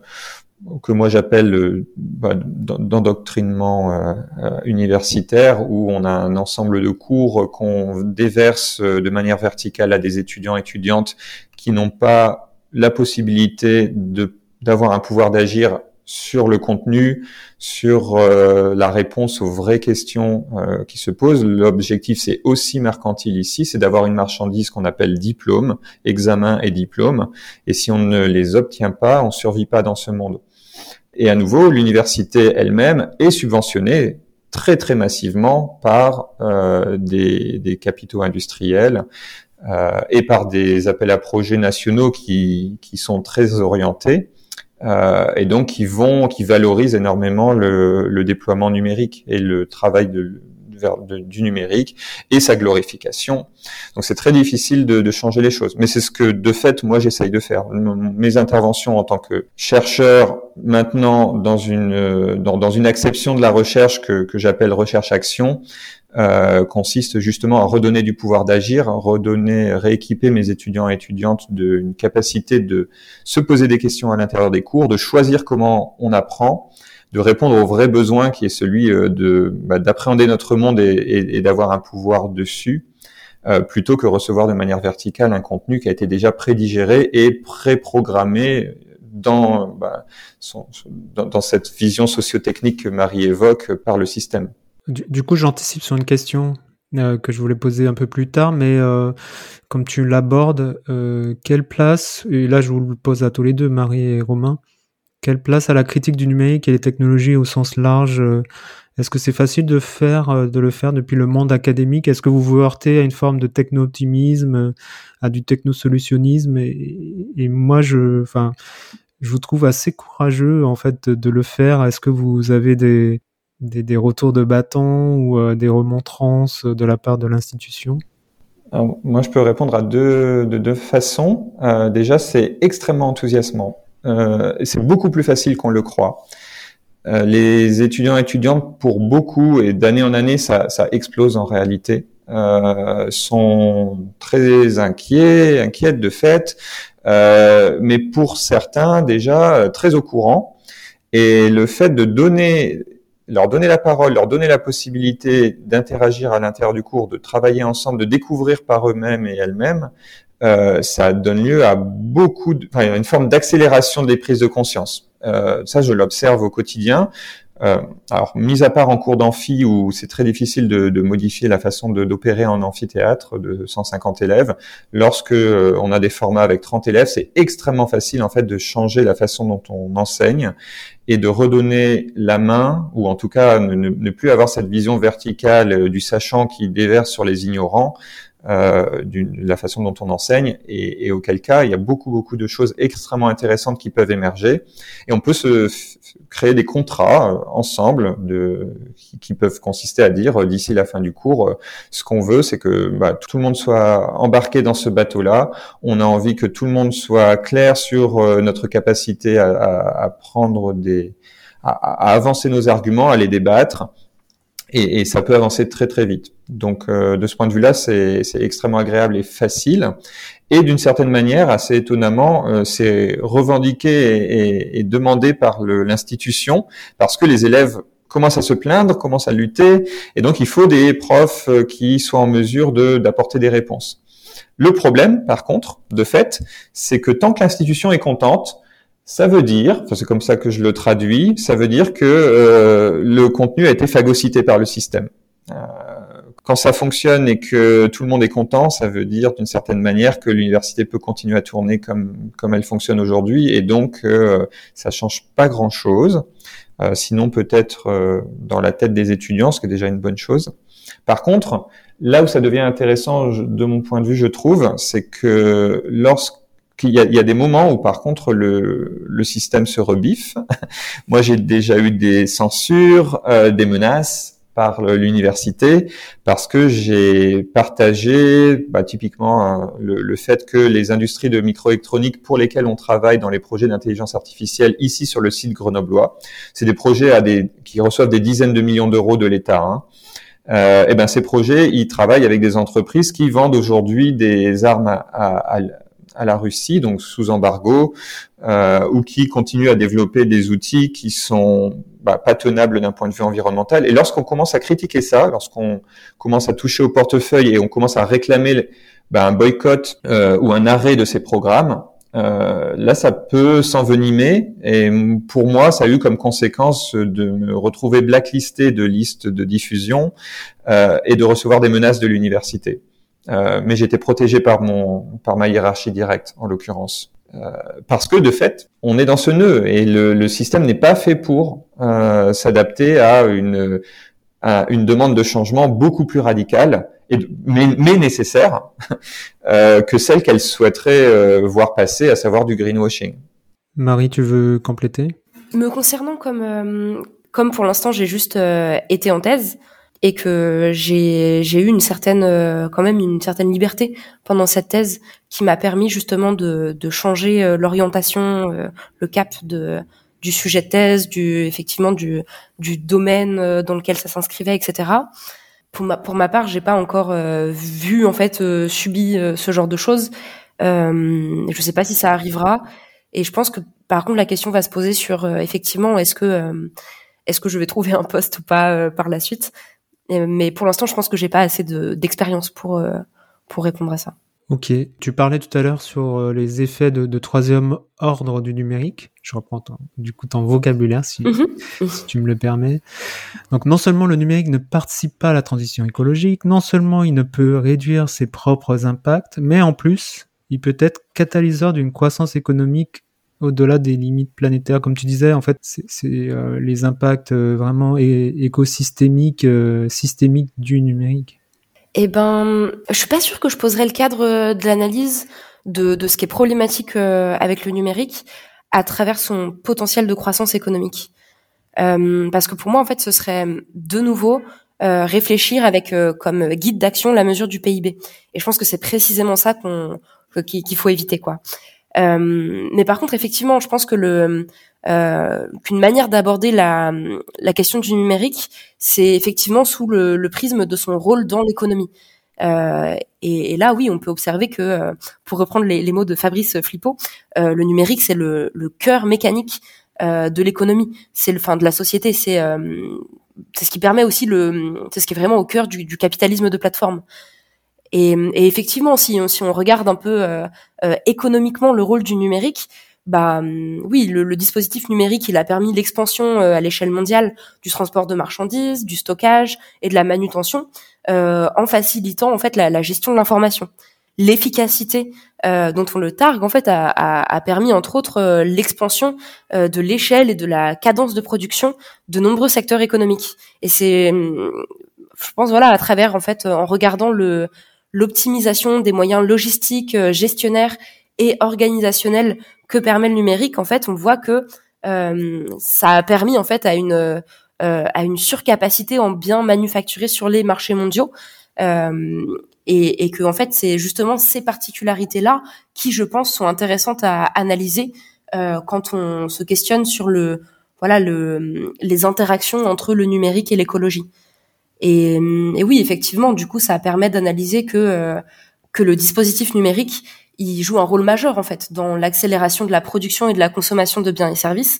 que moi j'appelle euh, bah, d'endoctrinement euh, universitaire où on a un ensemble de cours qu'on déverse de manière verticale à des étudiants étudiantes qui n'ont pas la possibilité d'avoir un pouvoir d'agir sur le contenu, sur euh, la réponse aux vraies questions euh, qui se posent. L'objectif, c'est aussi mercantile ici, c'est d'avoir une marchandise qu'on appelle diplôme, examen et diplôme. Et si on ne les obtient pas, on survit pas dans ce monde. Et à nouveau, l'université elle-même est subventionnée très très massivement par euh, des, capitaux industriels et par des appels à projets nationaux qui sont très orientés euh, et donc qui vont, qui valorisent énormément le, le, déploiement numérique et le travail de, du numérique et sa glorification. Donc c'est très difficile de, de, changer les choses, mais c'est ce que de fait moi j'essaye de faire. Mes interventions en tant que chercheur maintenant dans une dans, dans une acception de la recherche que, que j'appelle recherche-action, euh, consiste justement à redonner du pouvoir d'agir, redonner, rééquiper mes étudiants et étudiantes d'une capacité de se poser des questions à l'intérieur des cours, de choisir comment on apprend, de répondre aux vrais besoins qui est celui euh, de bah, d'appréhender notre monde et, d'avoir un pouvoir dessus. Euh, plutôt que recevoir de manière verticale un contenu qui a été déjà prédigéré et préprogrammé dans, bah, dans, dans cette vision sociotechnique que Marie évoque par le système. Du, coup, j'anticipe sur une question euh, que je voulais poser un peu plus tard, mais euh, comme tu l'abordes, euh, quelle place, et là je vous le pose à tous les deux, Marie et Romain, quelle place à la critique du numérique et des technologies au sens large Est-ce que c'est facile de faire, de le faire depuis le monde académique? Est-ce que vous vous heurtez à une forme de techno-optimisme, à du techno-solutionnisme? Et, et, moi, je, enfin, je vous trouve assez courageux en fait de le faire. Est-ce que vous avez des des, des, retours de bâton ou euh, des remontrances de la part de l'institution? Moi, je peux répondre à deux, de deux façons. Euh, déjà, c'est extrêmement enthousiasmant. Euh, c'est beaucoup plus facile qu'on le croit. Euh, les étudiants et étudiantes, pour beaucoup, et d'année en année, ça, ça explose en réalité, euh, sont très inquiets, inquiètes de fait, mais pour certains, déjà très au courant. Et le fait de donner leur donner la parole, leur donner la possibilité d'interagir à l'intérieur du cours, de travailler ensemble, de découvrir par eux-mêmes et elles-mêmes, euh, ça donne lieu à beaucoup, de, enfin, une forme d'accélération des prises de conscience. Euh, ça, je l'observe au quotidien. Euh, alors, mis à part en cours d'amphi où c'est très difficile de, de, modifier la façon d'opérer en amphithéâtre de 150 élèves, lorsque euh, on a des formats avec 30 élèves, c'est extrêmement facile en fait de changer la façon dont on enseigne et de redonner la main, ou en tout cas ne, ne plus avoir cette vision verticale euh, du sachant qui déverse sur les ignorants, euh, de la façon dont on enseigne et, et, auquel cas il y a beaucoup beaucoup de choses extrêmement intéressantes qui peuvent émerger. Et on peut se créer des contrats euh, ensemble de, qui, qui, peuvent consister à dire euh, d'ici la fin du cours euh, ce qu'on veut c'est que bah, tout le monde soit embarqué dans ce bateau là on a envie que tout le monde soit clair sur notre capacité à, à, à prendre des à, à avancer nos arguments à les débattre et, et, ça peut avancer très très vite. Donc euh, de ce point de vue-là, c'est extrêmement agréable et facile. Et d'une certaine manière, assez étonnamment, euh, c'est revendiqué et, demandé par l'institution parce que les élèves commencent à se plaindre, commencent à lutter, et donc il faut des profs euh, qui soient en mesure d'apporter des réponses. Le problème, par contre, de fait, c'est que tant que l'institution est contente, Ça veut dire, c'est comme ça que je le traduis, ça veut dire que euh, le contenu a été phagocyté par le système. Euh, quand ça fonctionne et que tout le monde est content, ça veut dire d'une certaine manière que l'université peut continuer à tourner comme comme elle fonctionne aujourd'hui et donc euh, ça change pas grand chose. Euh, sinon peut-être euh, dans la tête des étudiants, ce qui est déjà une bonne chose. Par contre, là où ça devient intéressant de mon point de vue, je trouve, c'est que lorsque qu'il y, y a, des moments où par contre le, le système se rebiffe. Moi j'ai déjà eu des censures, euh, des menaces par l'université parce que j'ai partagé bah, typiquement hein, le, le, fait que les industries de microélectronique pour lesquelles on travaille dans les projets d'intelligence artificielle ici sur le site grenoblois, c'est des projets à des, qui reçoivent des dizaines de millions d'euros de l'État. Hein. Euh, et ben ces projets, ils travaillent avec des entreprises qui vendent aujourd'hui des armes à, à la Russie, donc sous embargo, euh, ou qui continuent à développer des outils qui sont bah, pas tenables d'un point de vue environnemental. Et lorsqu'on commence à critiquer ça, lorsqu'on commence à toucher au portefeuille et on commence à réclamer bah, un boycott euh, ou un arrêt de ces programmes, euh, là, ça peut s'envenimer. Et pour moi, ça a eu comme conséquence de me retrouver blacklisté de listes de diffusion euh, et de recevoir des menaces de l'université. Euh, mais j'étais protégé par mon par ma hiérarchie directe en l'occurrence. Euh, parce que de fait, on est dans ce nœud et le, le système n'est pas fait pour euh, s'adapter à une à une demande de changement beaucoup plus radicale, et, mais, mais nécessaire euh, que celle qu'elle souhaiterait euh, voir passer, à savoir du greenwashing. Marie, tu veux compléter? Me concernant, comme euh, comme pour l'instant j'ai juste été en thèse, et que j'ai eu une certaine euh, quand même une certaine liberté pendant cette thèse qui m'a permis justement de de changer euh, l'orientation euh, le cap de du sujet de thèse du effectivement du du domaine dans lequel ça s'inscrivait etc pour ma pour ma part j'ai pas encore vu en fait subi ce genre de choses. Euh, je sais pas si ça arrivera. Et je pense que par contre la question va se poser sur effectivement est-ce que est-ce que je vais trouver un poste ou pas par la suite mais pour l'instant, je pense que j'ai pas assez d'expérience pour euh, pour répondre à ça. Ok. Tu parlais tout à l'heure sur euh, les effets de, de, troisième ordre du numérique. Je reprends du coup ton vocabulaire si, mhm. si, tu me le permets. Donc non seulement le numérique ne participe pas à la transition écologique, non seulement il ne peut réduire ses propres impacts, mais en plus il peut être catalyseur d'une croissance économique au-delà des limites planétaires, comme tu disais, en fait, c'est euh, les impacts euh, vraiment écosystémiques, euh, systémiques du numérique. Eh ben, je suis pas sûre que je poserais le cadre de l'analyse de, ce qui est problématique avec le numérique à travers son potentiel de croissance économique. parce que pour moi, en fait, ce serait de nouveau réfléchir avec comme guide d'action la mesure du PIB. Et je pense que c'est précisément ça qu'il faut éviter, quoi. Euh, mais par contre, effectivement, je pense que le euh, qu'une manière d'aborder la, la question du numérique, c'est effectivement sous le, le, prisme de son rôle dans l'économie. Euh, et, là, oui, on peut observer que, euh, pour reprendre les, les, mots de Fabrice Flippo, euh, le numérique, c'est le, le cœur mécanique euh, de l'économie, c'est le fin de la société, c'est c'est ce qui permet aussi le, c'est ce qui est vraiment au cœur du, du capitalisme de plateforme. Et, et, effectivement, si, si on regarde un peu euh, euh, économiquement le rôle du numérique, bah hum, oui, le, le, dispositif numérique, il a permis l'expansion euh, à l'échelle mondiale du transport de marchandises, du stockage et de la manutention, en facilitant en fait la, la gestion de l'information. L'efficacité dont on le targue en fait a, a, a permis entre autres l'expansion de l'échelle et de la cadence de production de nombreux secteurs économiques. Et c'est, hum, je pense voilà, à travers en fait, en regardant le l'optimisation des moyens logistiques, euh, gestionnaires et organisationnels que permet le numérique, en fait, on voit que euh, ça a permis en fait à une euh, à une surcapacité en biens manufacturés sur les marchés mondiaux. Et, et, que en fait c'est justement ces particularités là qui je pense sont intéressantes à analyser quand on se questionne sur le voilà le les interactions entre le numérique et l'écologie. Et, et, oui, effectivement, du coup, ça permet d'analyser que euh, que le dispositif numérique, il joue un rôle majeur en fait dans l'accélération de la production et de la consommation de biens et services,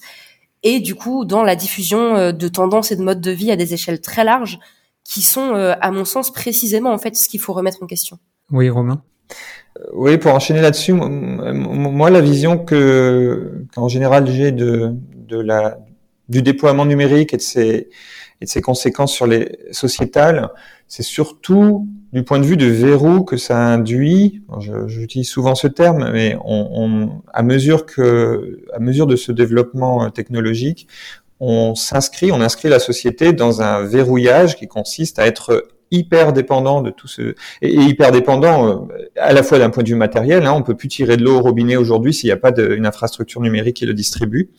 et du coup dans la diffusion euh, de tendances et de modes de vie à des échelles très larges, qui sont, euh, à mon sens, précisément en fait ce qu'il faut remettre en question. Oui, Romain. Oui, pour enchaîner là-dessus, moi la vision que qu'en général j'ai de de la du déploiement numérique et de ses et de ses conséquences sur les sociétales, c'est surtout du point de vue de verrou que ça induit. J'utilise souvent ce terme, mais on, on, à mesure que à mesure de ce développement technologique, on s'inscrit, on inscrit la société dans un verrouillage qui consiste à être hyper dépendant de tout ce et, hyper dépendant euh, à la fois d'un point de vue matériel. Hein, on peut plus tirer de l'eau au robinet aujourd'hui s'il n'y a pas d'une infrastructure numérique qui le distribue.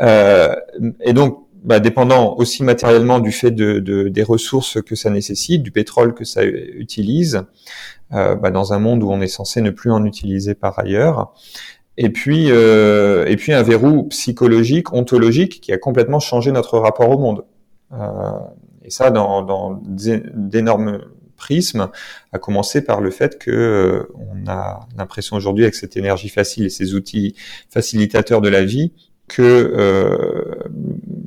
Euh, et donc bah, dépendant aussi matériellement du fait de, de, des ressources que ça nécessite, du pétrole que ça utilise, euh, bah, dans un monde où on est censé ne plus en utiliser par ailleurs. Et puis, euh, et puis un verrou psychologique, ontologique, qui a complètement changé notre rapport au monde. Euh, et ça, dans, dans d'énormes prismes, à commencer par le fait que euh, on a l'impression aujourd'hui avec cette énergie facile et ces outils facilitateurs de la vie que euh,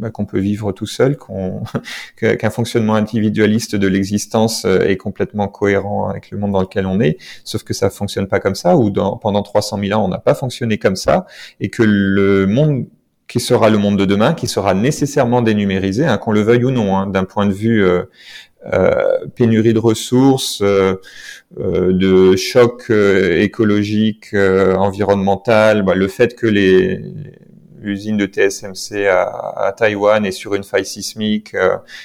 bah, qu'on peut vivre tout seul, qu'on qu'un fonctionnement individualiste de l'existence euh, est complètement cohérent avec le monde dans lequel on est, sauf que ça fonctionne pas comme ça, ou dans, pendant 300 000 ans on n'a pas fonctionné comme ça, et que le monde qui sera le monde de demain, qui sera nécessairement dénumérisé, hein, qu'on le veuille ou non, hein, d'un point de vue euh, euh, pénurie de ressources, euh, euh de choc euh, écologique, environnemental, bah, le fait que les, l'usine de TSMC à, Taïwan est sur une faille sismique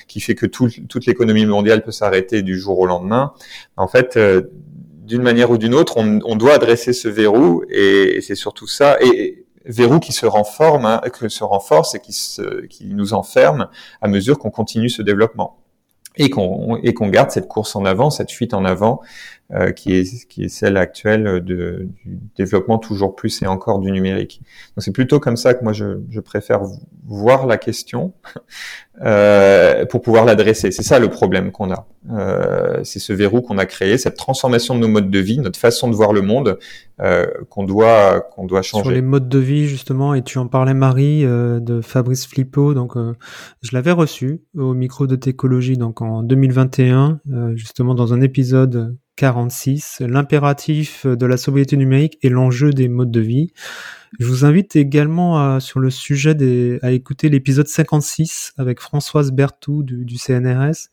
qui fait que tout, toute l'économie mondiale peut s'arrêter du jour au lendemain. En fait, d'une manière ou d'une autre, on, doit adresser ce verrou et, c'est surtout ça. Et, verrou qui se hein, renforce et qui, nous enferme à mesure qu'on continue ce développement et qu'on garde cette course en avant, cette fuite en avant euh, qui est qui est celle actuelle de, du développement toujours plus et encore du numérique. Donc c'est plutôt comme ça que moi je, je préfère voir la question euh, pour pouvoir l'adresser. C'est ça le problème qu'on a. Euh, c'est ce verrou qu'on a créé, cette transformation de nos modes de vie, notre façon de voir le monde euh, qu'on doit qu'on doit changer. Sur les modes de vie justement, et tu en parlais Marie euh, de Fabrice Flippo, donc euh, je l'avais reçu au micro de Técologie donc en 2021 justement dans un épisode 46, l'impératif de la sobriété numérique et l'enjeu des modes de vie. Je vous invite également à, sur le sujet des, à écouter l'épisode 56 avec Françoise Berthoud du, du, CNRS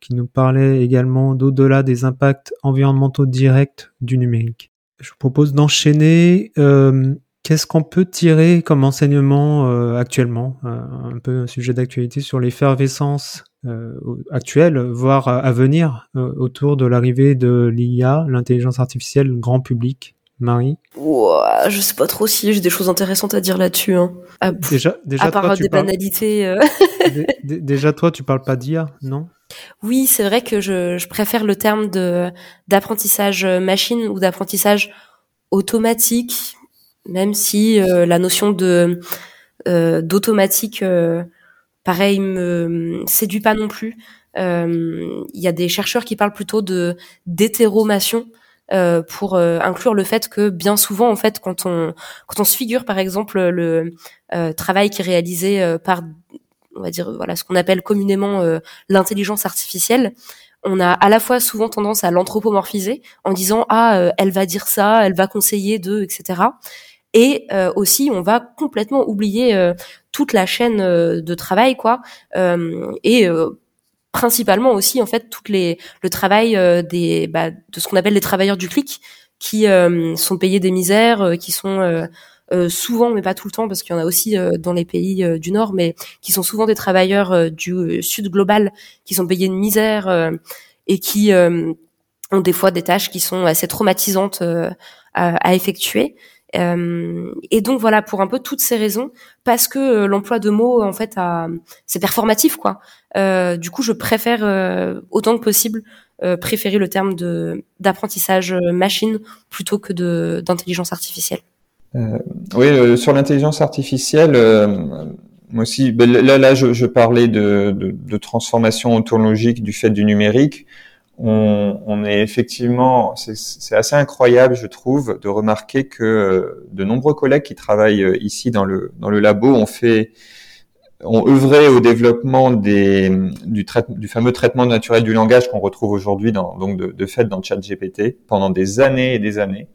qui nous parlait également d'au-delà des impacts environnementaux directs du numérique. Je vous propose d'enchaîner. Euh, Qu'est-ce qu'on peut tirer comme enseignement euh, actuellement euh, Un peu un sujet d'actualité sur l'effervescence actuelle, voire à, venir, euh, autour de l'arrivée de l'IA, l'intelligence artificielle grand public. Marie Ouah, Je sais pas trop si j'ai des choses intéressantes à dire là-dessus. Hein. À, déjà, déjà, à part toi, des banalités. Euh. déjà, toi, tu parles pas d'IA, non? Oui, c'est vrai que je, je, préfère le terme de d'apprentissage machine ou d'apprentissage automatique, même si euh, la notion de euh, d'automatique pareil me séduit pas non plus. Il y a des chercheurs qui parlent plutôt de d'hétéromation euh, pour euh, inclure le fait que bien souvent en fait quand on quand on se figure par exemple le euh, travail qui est réalisé par on va dire voilà ce qu'on appelle communément l'intelligence artificielle on a à la fois souvent tendance à l'anthropomorphiser en disant ah elle va dire ça elle va conseiller de etc et aussi on va complètement oublier toute la chaîne de travail quoi. Et principalement aussi en fait toutes les le travail euh, des bah, de ce qu'on appelle les travailleurs du clic qui euh, sont payés des misères euh, qui sont souvent mais pas tout le temps parce qu'il y en a aussi dans les pays du nord mais qui sont souvent des travailleurs du sud global qui sont payés de misère et qui ont des fois des tâches qui sont assez traumatisantes à, effectuer. euh, et donc voilà pour un peu toutes ces raisons parce que euh, l'emploi de mots en fait c'est performatif quoi. Euh, du coup je préfère euh, autant que possible préférer le terme de d'apprentissage machine plutôt que de d'intelligence artificielle. oui sur l'intelligence artificielle moi aussi ben, là là je, je parlais de, de, de transformation ontologique du fait du numérique on, on est effectivement, c'est assez incroyable, je trouve, de remarquer que de nombreux collègues qui travaillent euh, ici dans le dans le labo ont fait ont œuvré au développement des, du, du fameux traitement naturel du langage qu'on retrouve aujourd'hui donc de, de fait dans ChatGPT pendant des années et des années,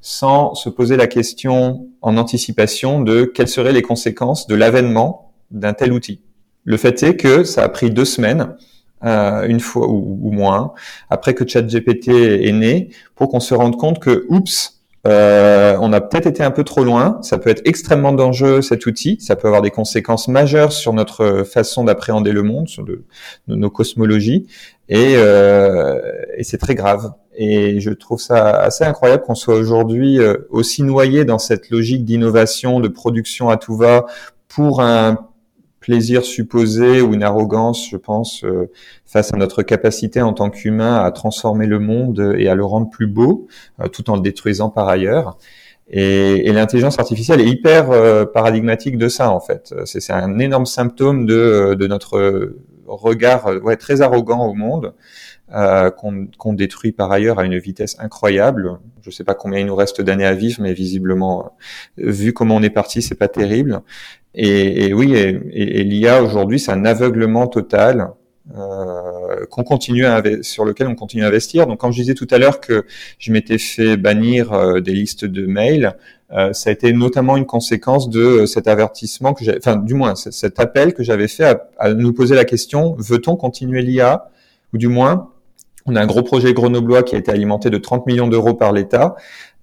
sans se poser la question en anticipation de quelles seraient les conséquences de l'avènement d'un tel outil. Le fait est que ça a pris deux semaines, euh, une fois ou, ou, moins, après que ChatGPT est né, pour qu'on se rende compte que, oups, euh, on a peut-être été un peu trop loin. Ça peut être extrêmement dangereux cet outil. Ça peut avoir des conséquences majeures sur notre façon d'appréhender le monde, sur nos cosmologies, et, euh, et c'est très grave. Et je trouve ça assez incroyable qu'on soit aujourd'hui euh, aussi noyé dans cette logique d'innovation, de production à tout va pour un plaisir supposé ou une arrogance, je pense, euh, face à notre capacité en tant qu'humain à transformer le monde et à le rendre plus beau, euh, tout en le détruisant par ailleurs. Et, l'intelligence artificielle est hyper euh, paradigmatique de ça, en fait. C'est un énorme symptôme de, de notre regard ouais, très arrogant au monde. Euh, qu'on détruit par ailleurs à une vitesse incroyable. Je ne sais pas combien il nous reste d'années à vivre, mais visiblement, vu comment on est parti, c'est pas terrible. Et, et oui, et, et, l'IA aujourd'hui, c'est un aveuglement total euh, qu'on continue à sur lequel on continue à investir. Donc, quand je disais tout à l'heure que je m'étais fait bannir euh, des listes de mails, euh, ça a été notamment une conséquence de cet avertissement que enfin, du moins, cet appel que j'avais fait à, à, nous poser la question veut-on continuer l'IA ou du moins on a un gros projet grenoblois qui a été alimenté de 30 millions d'euros par l'État,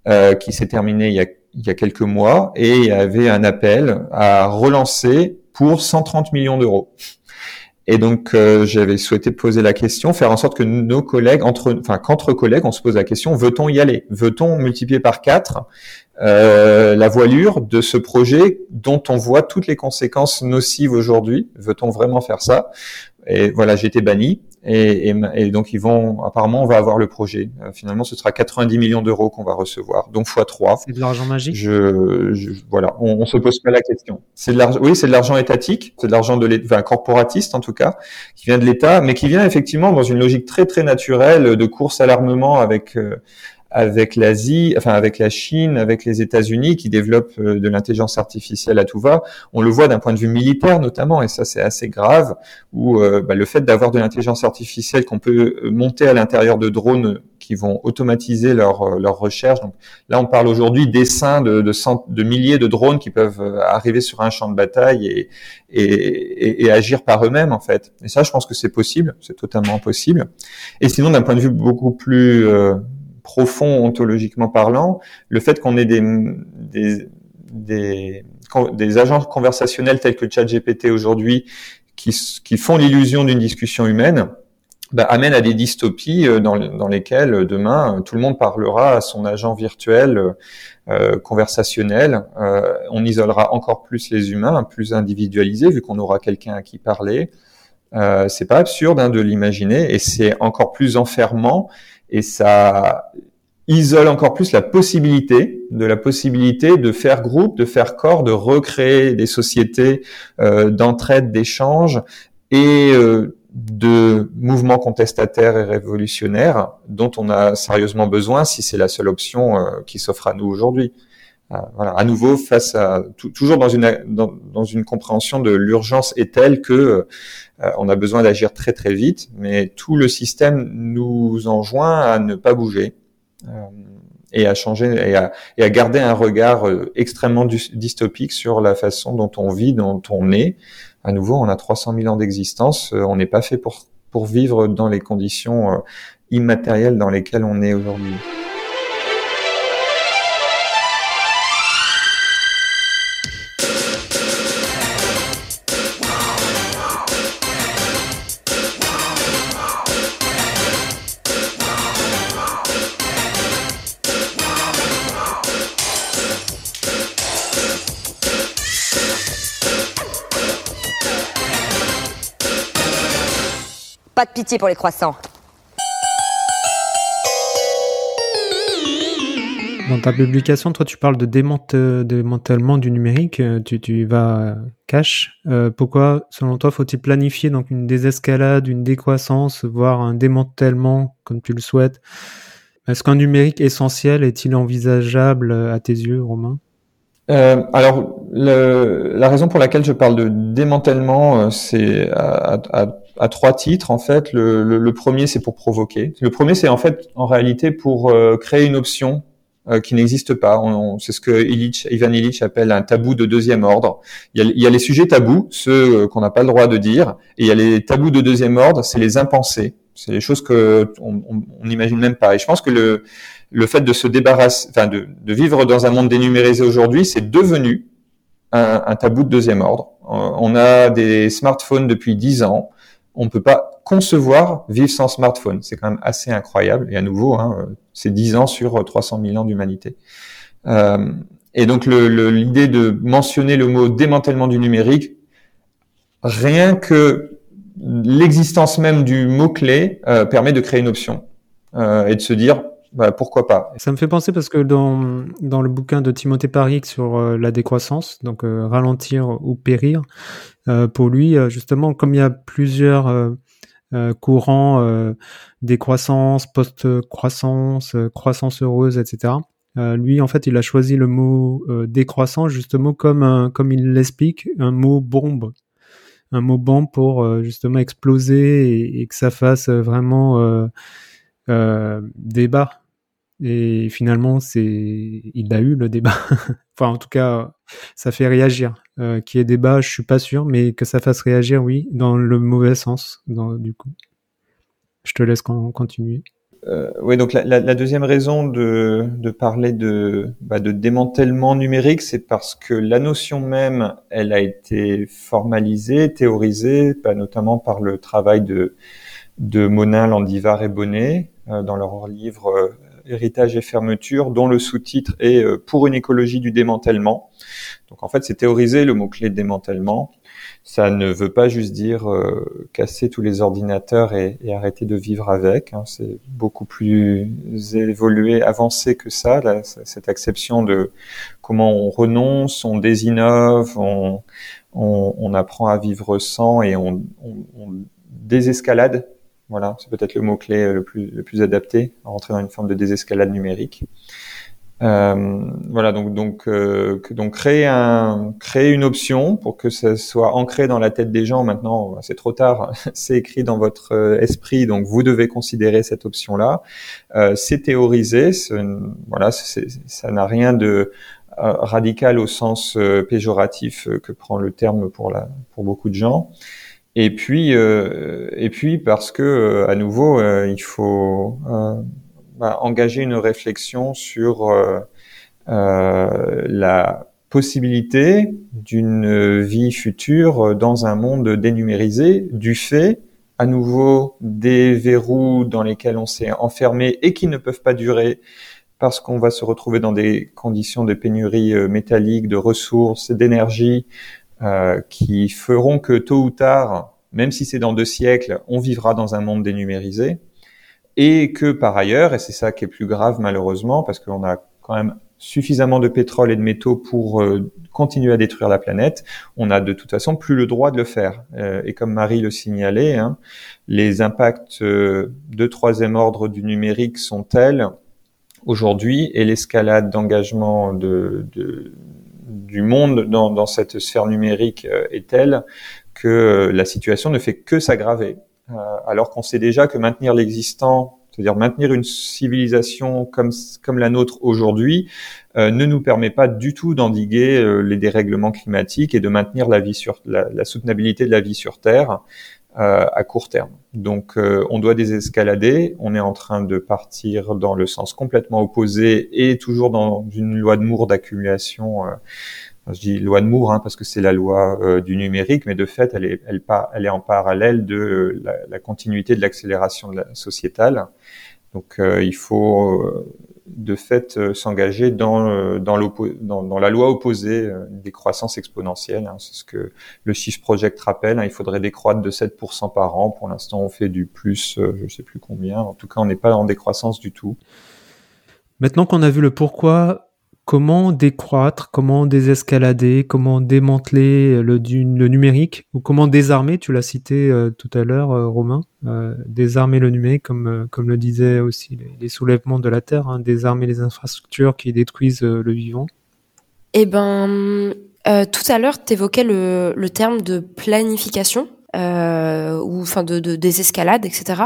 euh, qui s'est terminé il y a il y a quelques mois et il y avait un appel à relancer pour 130 millions d'euros. Et donc euh, j'avais souhaité poser la question, faire en sorte que nos collègues, entre, enfin qu'entre collègues, on se pose la question veut-on y aller? Veut-on multiplier par quatre euh, la voilure de ce projet dont on voit toutes les conséquences nocives aujourd'hui? Veut-on vraiment faire ça? Et voilà, j'ai été banni. Et, et, et, donc ils vont apparemment on va avoir le projet. Euh, finalement, ce sera 90 millions d'euros qu'on va recevoir, donc fois 3 C'est de l'argent magique. Je, je, voilà, on, on se pose pas la question. C'est de l'argent, oui, c'est de l'argent étatique, c'est de l'argent de l'État, enfin, corporatiste en tout cas, qui vient de l'État, mais qui vient effectivement dans une logique très très naturelle de course à l'armement avec euh, avec l'Asie, enfin avec la Chine, avec les États-Unis qui développent euh, de l'intelligence artificielle à tout va. On le voit d'un point de vue militaire notamment, et ça c'est assez grave, où euh, bah, le fait d'avoir de l'intelligence artificielle qu'on peut euh, monter à l'intérieur de drones qui vont automatiser leur, leur recherche. Donc là, on parle aujourd'hui d'essaims de, de, de milliers de drones qui peuvent arriver sur un champ de bataille et, et, et, et agir par eux-mêmes en fait. Et ça, je pense que c'est possible, c'est totalement possible. Et sinon, d'un point de vue beaucoup plus profond ontologiquement parlant, le fait qu'on ait des, des, des, des, agents conversationnels tels que ChatGPT aujourd'hui qui, qui font l'illusion d'une discussion humaine, bah, amène à des dystopies euh, dans, dans, lesquelles euh, demain tout le monde parlera à son agent virtuel euh, conversationnel. Euh, on isolera encore plus les humains, plus individualisés vu qu'on aura quelqu'un à qui parler. Euh, c'est pas absurde hein, de l'imaginer et c'est encore plus enfermant et ça isole encore plus la possibilité de la possibilité de faire groupe, de faire corps, de recréer des sociétés euh, d'entraide, d'échange et euh, de mouvements contestataires et révolutionnaires dont on a sérieusement besoin si c'est la seule option euh, qui s'offre à nous aujourd'hui. Euh, voilà, à nouveau face à toujours dans une dans, dans, une compréhension de l'urgence est telle que euh, on a besoin d'agir très très vite, mais tout le système nous enjoint à ne pas bouger euh, et à changer et à, et à, garder un regard euh, extrêmement dystopique sur la façon dont on vit, dont on est. À nouveau, on a 300 000 ans d'existence, on n'est pas fait pour pour vivre dans les conditions immatérielles dans lesquelles on est aujourd'hui. Pas de pitié pour les croissants. Dans ta publication, toi, tu parles de démantèlement du numérique. Euh, tu, vas cash. Euh, pourquoi, selon toi, faut-il planifier donc une désescalade, une décroissance, voire un démantèlement, comme tu le souhaites? Est-ce qu'un numérique essentiel est-il envisageable à tes yeux, Romain? Euh, alors, la raison pour laquelle je parle de démantèlement, c'est à, à, trois titres en fait. Le, le, premier, c'est pour provoquer. Le premier, c'est en fait en réalité pour créer une option euh, qui n'existe pas. C'est ce que Illich, Ivan Illich appelle un tabou de deuxième ordre. Il y a, il y a les sujets tabous, ceux euh, qu'on n'a pas le droit de dire, et il y a les tabous de deuxième ordre, c'est les impensés. C'est les choses que on n'imagine même pas. Et je pense que le, le fait de se débarrasser, enfin de, de vivre dans un monde dénumérisé aujourd'hui, c'est devenu un, un, tabou de deuxième ordre. Euh, on a des smartphones depuis dix ans. On ne peut pas concevoir vivre sans smartphone. C'est quand même assez incroyable. Et à nouveau, hein, c'est 10 ans sur 300 000 ans d'humanité. Euh, et donc l'idée de mentionner le mot démantèlement du numérique, rien que l'existence même du mot-clé euh, permet de créer une option euh, et de se dire bah, pourquoi pas. Ça me fait penser parce que dans, dans le bouquin de Timothée Paric sur la décroissance, donc ralentir ou périr, pour lui, justement, comme il y a plusieurs euh, courant euh, décroissance, post-croissance, euh, croissance heureuse, etc. lui, en fait, il a choisi le mot décroissance justement comme comme il l'explique, un mot bombe, un mot bombe pour justement exploser et, que ça fasse vraiment débat. Et finalement, c'est, il a eu le débat. enfin, en tout cas, ça fait réagir. Euh, qui est débat, je suis pas sûr, mais que ça fasse réagir, oui, dans le mauvais sens, dans, du coup. Je te laisse continuer. Euh, oui, donc la, la, deuxième raison de, de parler de, bah, de démantèlement numérique, c'est parce que la notion même, elle a été formalisée, théorisée, bah, notamment par le travail de, de Monin, Landivar et Bonnet, euh, dans leur livre euh, héritage et fermeture, dont le sous-titre est euh, pour une écologie du démantèlement. Donc en fait, c'est théoriser le mot-clé démantèlement. Ça ne veut pas juste dire euh, casser tous les ordinateurs et, arrêter de vivre avec. Hein. C'est beaucoup plus évolué, avancé que ça, cette acception de comment on renonce, on désinnove, on, on, apprend à vivre sans et on, on désescalade voilà, c'est peut-être le mot-clé euh, le plus, adapté, à rentrer dans une forme de désescalade numérique. Euh, voilà, donc donc euh, donc créer un créer une option pour que ça soit ancré dans la tête des gens. Maintenant, c'est trop tard, c'est écrit dans votre esprit, donc vous devez considérer cette option-là. Euh, c'est théorisé, voilà, ça n'a rien de radical au sens péjoratif que prend le terme pour la pour beaucoup de gens. Et puis, euh, et puis parce que euh, à nouveau, euh, il faut bah, engager une réflexion sur la possibilité d'une vie future dans un monde dénumérisé du fait à nouveau des verrous dans lesquels on s'est enfermé et qui ne peuvent pas durer parce qu'on va se retrouver dans des conditions de pénurie métallique, de ressources, d'énergie, euh, qui feront que tôt ou tard, même si c'est dans deux siècles, on vivra dans un monde dénumérisé, et que par ailleurs, et c'est ça qui est plus grave malheureusement, parce qu'on a quand même suffisamment de pétrole et de métaux pour euh, continuer à détruire la planète, on a de toute façon plus le droit de le faire. Euh, et comme Marie le signalait, hein, les impacts de troisième ordre du numérique sont tels aujourd'hui, et l'escalade d'engagement de, de, du monde dans, dans, cette sphère numérique euh, est telle que euh, la situation ne fait que s'aggraver. Euh, alors qu'on sait déjà que maintenir l'existant, c'est-à-dire maintenir une civilisation comme, comme la nôtre aujourd'hui, ne nous permet pas du tout d'endiguer les dérèglements climatiques et de maintenir la vie sur la, la soutenabilité de la vie sur Terre à court terme. Donc on doit désescalader, on est en train de partir dans le sens complètement opposé et toujours dans une loi de Moore d'accumulation je dis loi de Moore hein, parce que c'est la loi euh, du numérique, mais de fait, elle est, elle, est en parallèle de euh, la, continuité de l'accélération sociétale. Donc, euh, il faut de fait s'engager dans, dans, dans, dans, la loi opposée des croissances exponentielles. Hein. C'est ce que le Shift Project rappelle. Hein. il faudrait décroître de 7% par an. Pour l'instant, on fait du plus, je sais plus combien. En tout cas, on n'est pas en décroissance du tout. Maintenant qu'on a vu le pourquoi, comment décroître, comment désescalader, comment démanteler le, le numérique, ou comment désarmer, tu l'as cité euh, tout à l'heure, euh, Romain, euh, désarmer le numérique, comme, comme le disaient aussi les, soulèvements de la Terre, hein, désarmer les infrastructures qui détruisent le vivant. Eh ben, tout à l'heure, tu évoquais le, le, terme de planification ou enfin de, de désescalade, etc.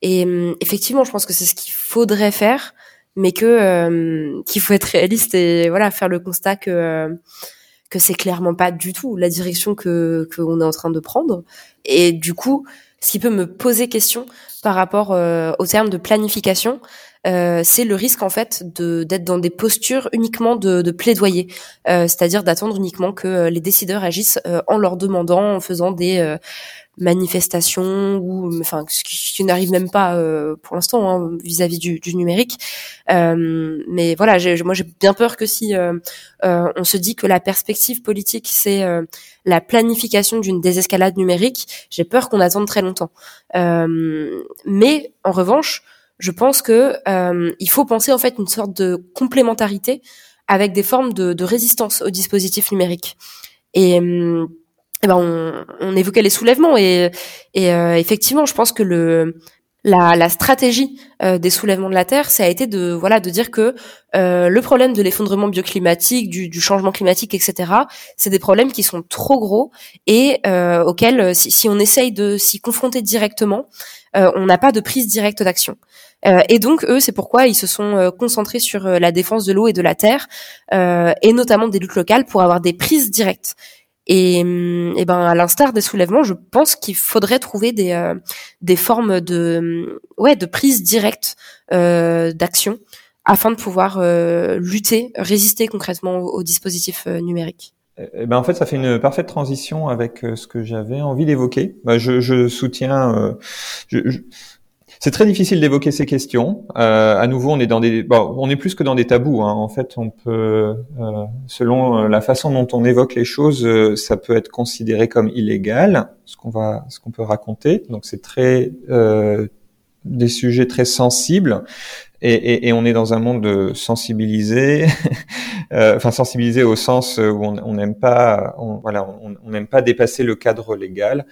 Et hum, effectivement, je pense que c'est ce qu'il faudrait faire, mais que qu'il faut être réaliste et voilà faire le constat que que c'est clairement pas du tout la direction que qu'on est en train de prendre. Et du coup, ce qui peut me poser question par rapport euh, au terme de planification, euh, c'est le risque en fait de d'être dans des postures uniquement de, de plaidoyer, euh, c'est-à-dire d'attendre uniquement que les décideurs agissent en leur demandant, en faisant des manifestations ou enfin ce qui, n'arrive même pas euh, pour l'instant hein, vis-à-vis du, du, numérique. Euh, mais voilà moi j'ai bien peur que si euh, euh, on se dit que la perspective politique c'est la planification d'une désescalade numérique j'ai peur qu'on attende très longtemps. Mais en revanche je pense que il faut penser en fait une sorte de complémentarité avec des formes de, de résistance au dispositif numérique. Et eh ben on, on, évoquait les soulèvements et, euh, effectivement, je pense que la, stratégie euh, des soulèvements de la Terre, ça a été de dire que euh, le problème de l'effondrement bioclimatique, du, du, changement climatique, etc. C'est des problèmes qui sont trop gros et auxquels, si, si, on essaye de s'y confronter directement, on n'a pas de prise directe d'action. et donc eux, c'est pourquoi ils se sont concentrés sur la défense de l'eau et de la terre, et notamment des luttes locales, pour avoir des prises directes. Et, hum, et ben à l'instar des soulèvements, je pense qu'il faudrait trouver des euh, des formes de ouais de prise directe euh, d'action afin de pouvoir euh, lutter, résister concrètement aux, dispositifs euh, numériques. Eh ben en fait, ça fait une parfaite transition avec ce que j'avais envie d'évoquer. Bah, je, je, soutiens. Je, je, c'est très difficile d'évoquer ces questions. Euh, à nouveau, on est dans des, bon, on est plus que dans des tabous. Hein. En fait, on peut, euh, selon euh, la façon dont on évoque les choses, euh, ça peut être considéré comme illégal, ce qu'on va, ce qu'on peut raconter. Donc, c'est très euh, des sujets très sensibles. Et, et, et, on est dans un monde sensibilisé, enfin sensibilisé au sens où on n'aime pas, on, voilà, on n'aime pas dépasser le cadre légal.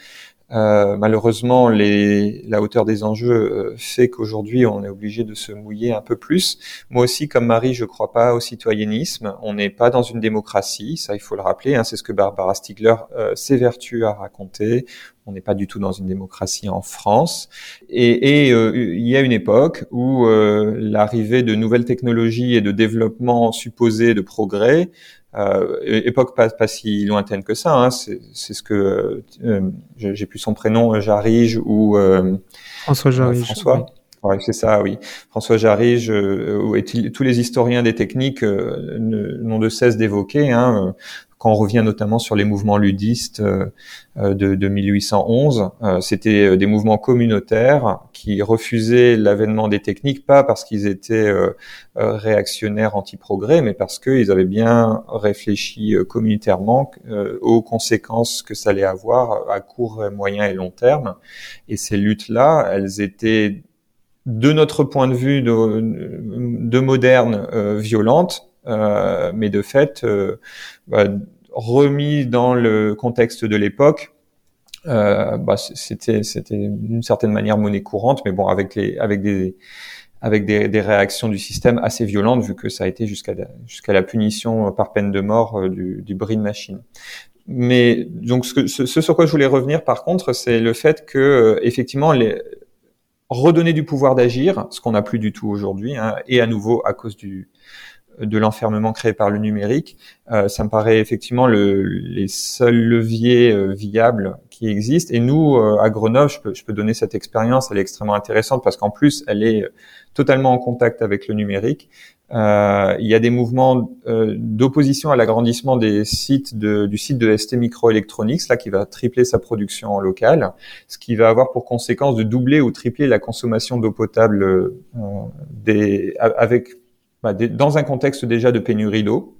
Euh, malheureusement, les, la hauteur des enjeux euh, fait qu'aujourd'hui, on est obligé de se mouiller un peu plus. Moi aussi, comme Marie, je crois pas au citoyennisme. On n'est pas dans une démocratie, ça il faut le rappeler. Hein, c'est ce que Barbara Stiegler euh, s'évertue à raconter. On n'est pas du tout dans une démocratie en France. Et, et euh, il y a une époque où l'arrivée de nouvelles technologies et de développement supposé de progrès euh, époque pas, pas si lointaine que ça. Hein, c'est ce que euh, j'ai plus son prénom, Jarige ou euh, François Jarige. François. Ouais, c'est ça, oui. François Jarige et tous les historiens des techniques n'ont de cesse d'évoquer. Hein, quand on revient notamment sur les mouvements ludistes euh, euh, de, de 1811, euh, c'était des mouvements communautaires qui refusaient l'avènement des techniques, pas parce qu'ils étaient réactionnaires anti-progrès, mais parce qu'ils avaient bien réfléchi communautairement aux conséquences que ça allait avoir à court, moyen et long terme. Et ces luttes-là, elles étaient de notre point de vue de, de moderne violentes, euh, mais de fait, euh, bah, remis dans le contexte de l'époque, euh, bah, c'était c'était d'une certaine manière monnaie courante, mais bon avec les avec des avec des, des, réactions du système assez violentes vu que ça a été jusqu'à jusqu'à la punition par peine de mort euh, du, du bris de machine. Mais donc ce, ce, sur quoi je voulais revenir par contre, c'est le fait que euh, effectivement les redonner du pouvoir d'agir, ce qu'on n'a plus du tout aujourd'hui, hein, et à nouveau à cause du de l'enfermement créé par le numérique, euh, ça me paraît effectivement le, les seuls leviers euh, viables qui existent. Et nous, euh, à Grenoble, je peux, je peux, donner cette expérience, elle est extrêmement intéressante parce qu'en plus, elle est totalement en contact avec le numérique. il y a des mouvements d'opposition à l'agrandissement des sites de, du site de ST Microelectronics, là qui va tripler sa production en local, ce qui va avoir pour conséquence de doubler ou tripler la consommation d'eau potable des, avec bah, dans un contexte déjà de pénurie d'eau.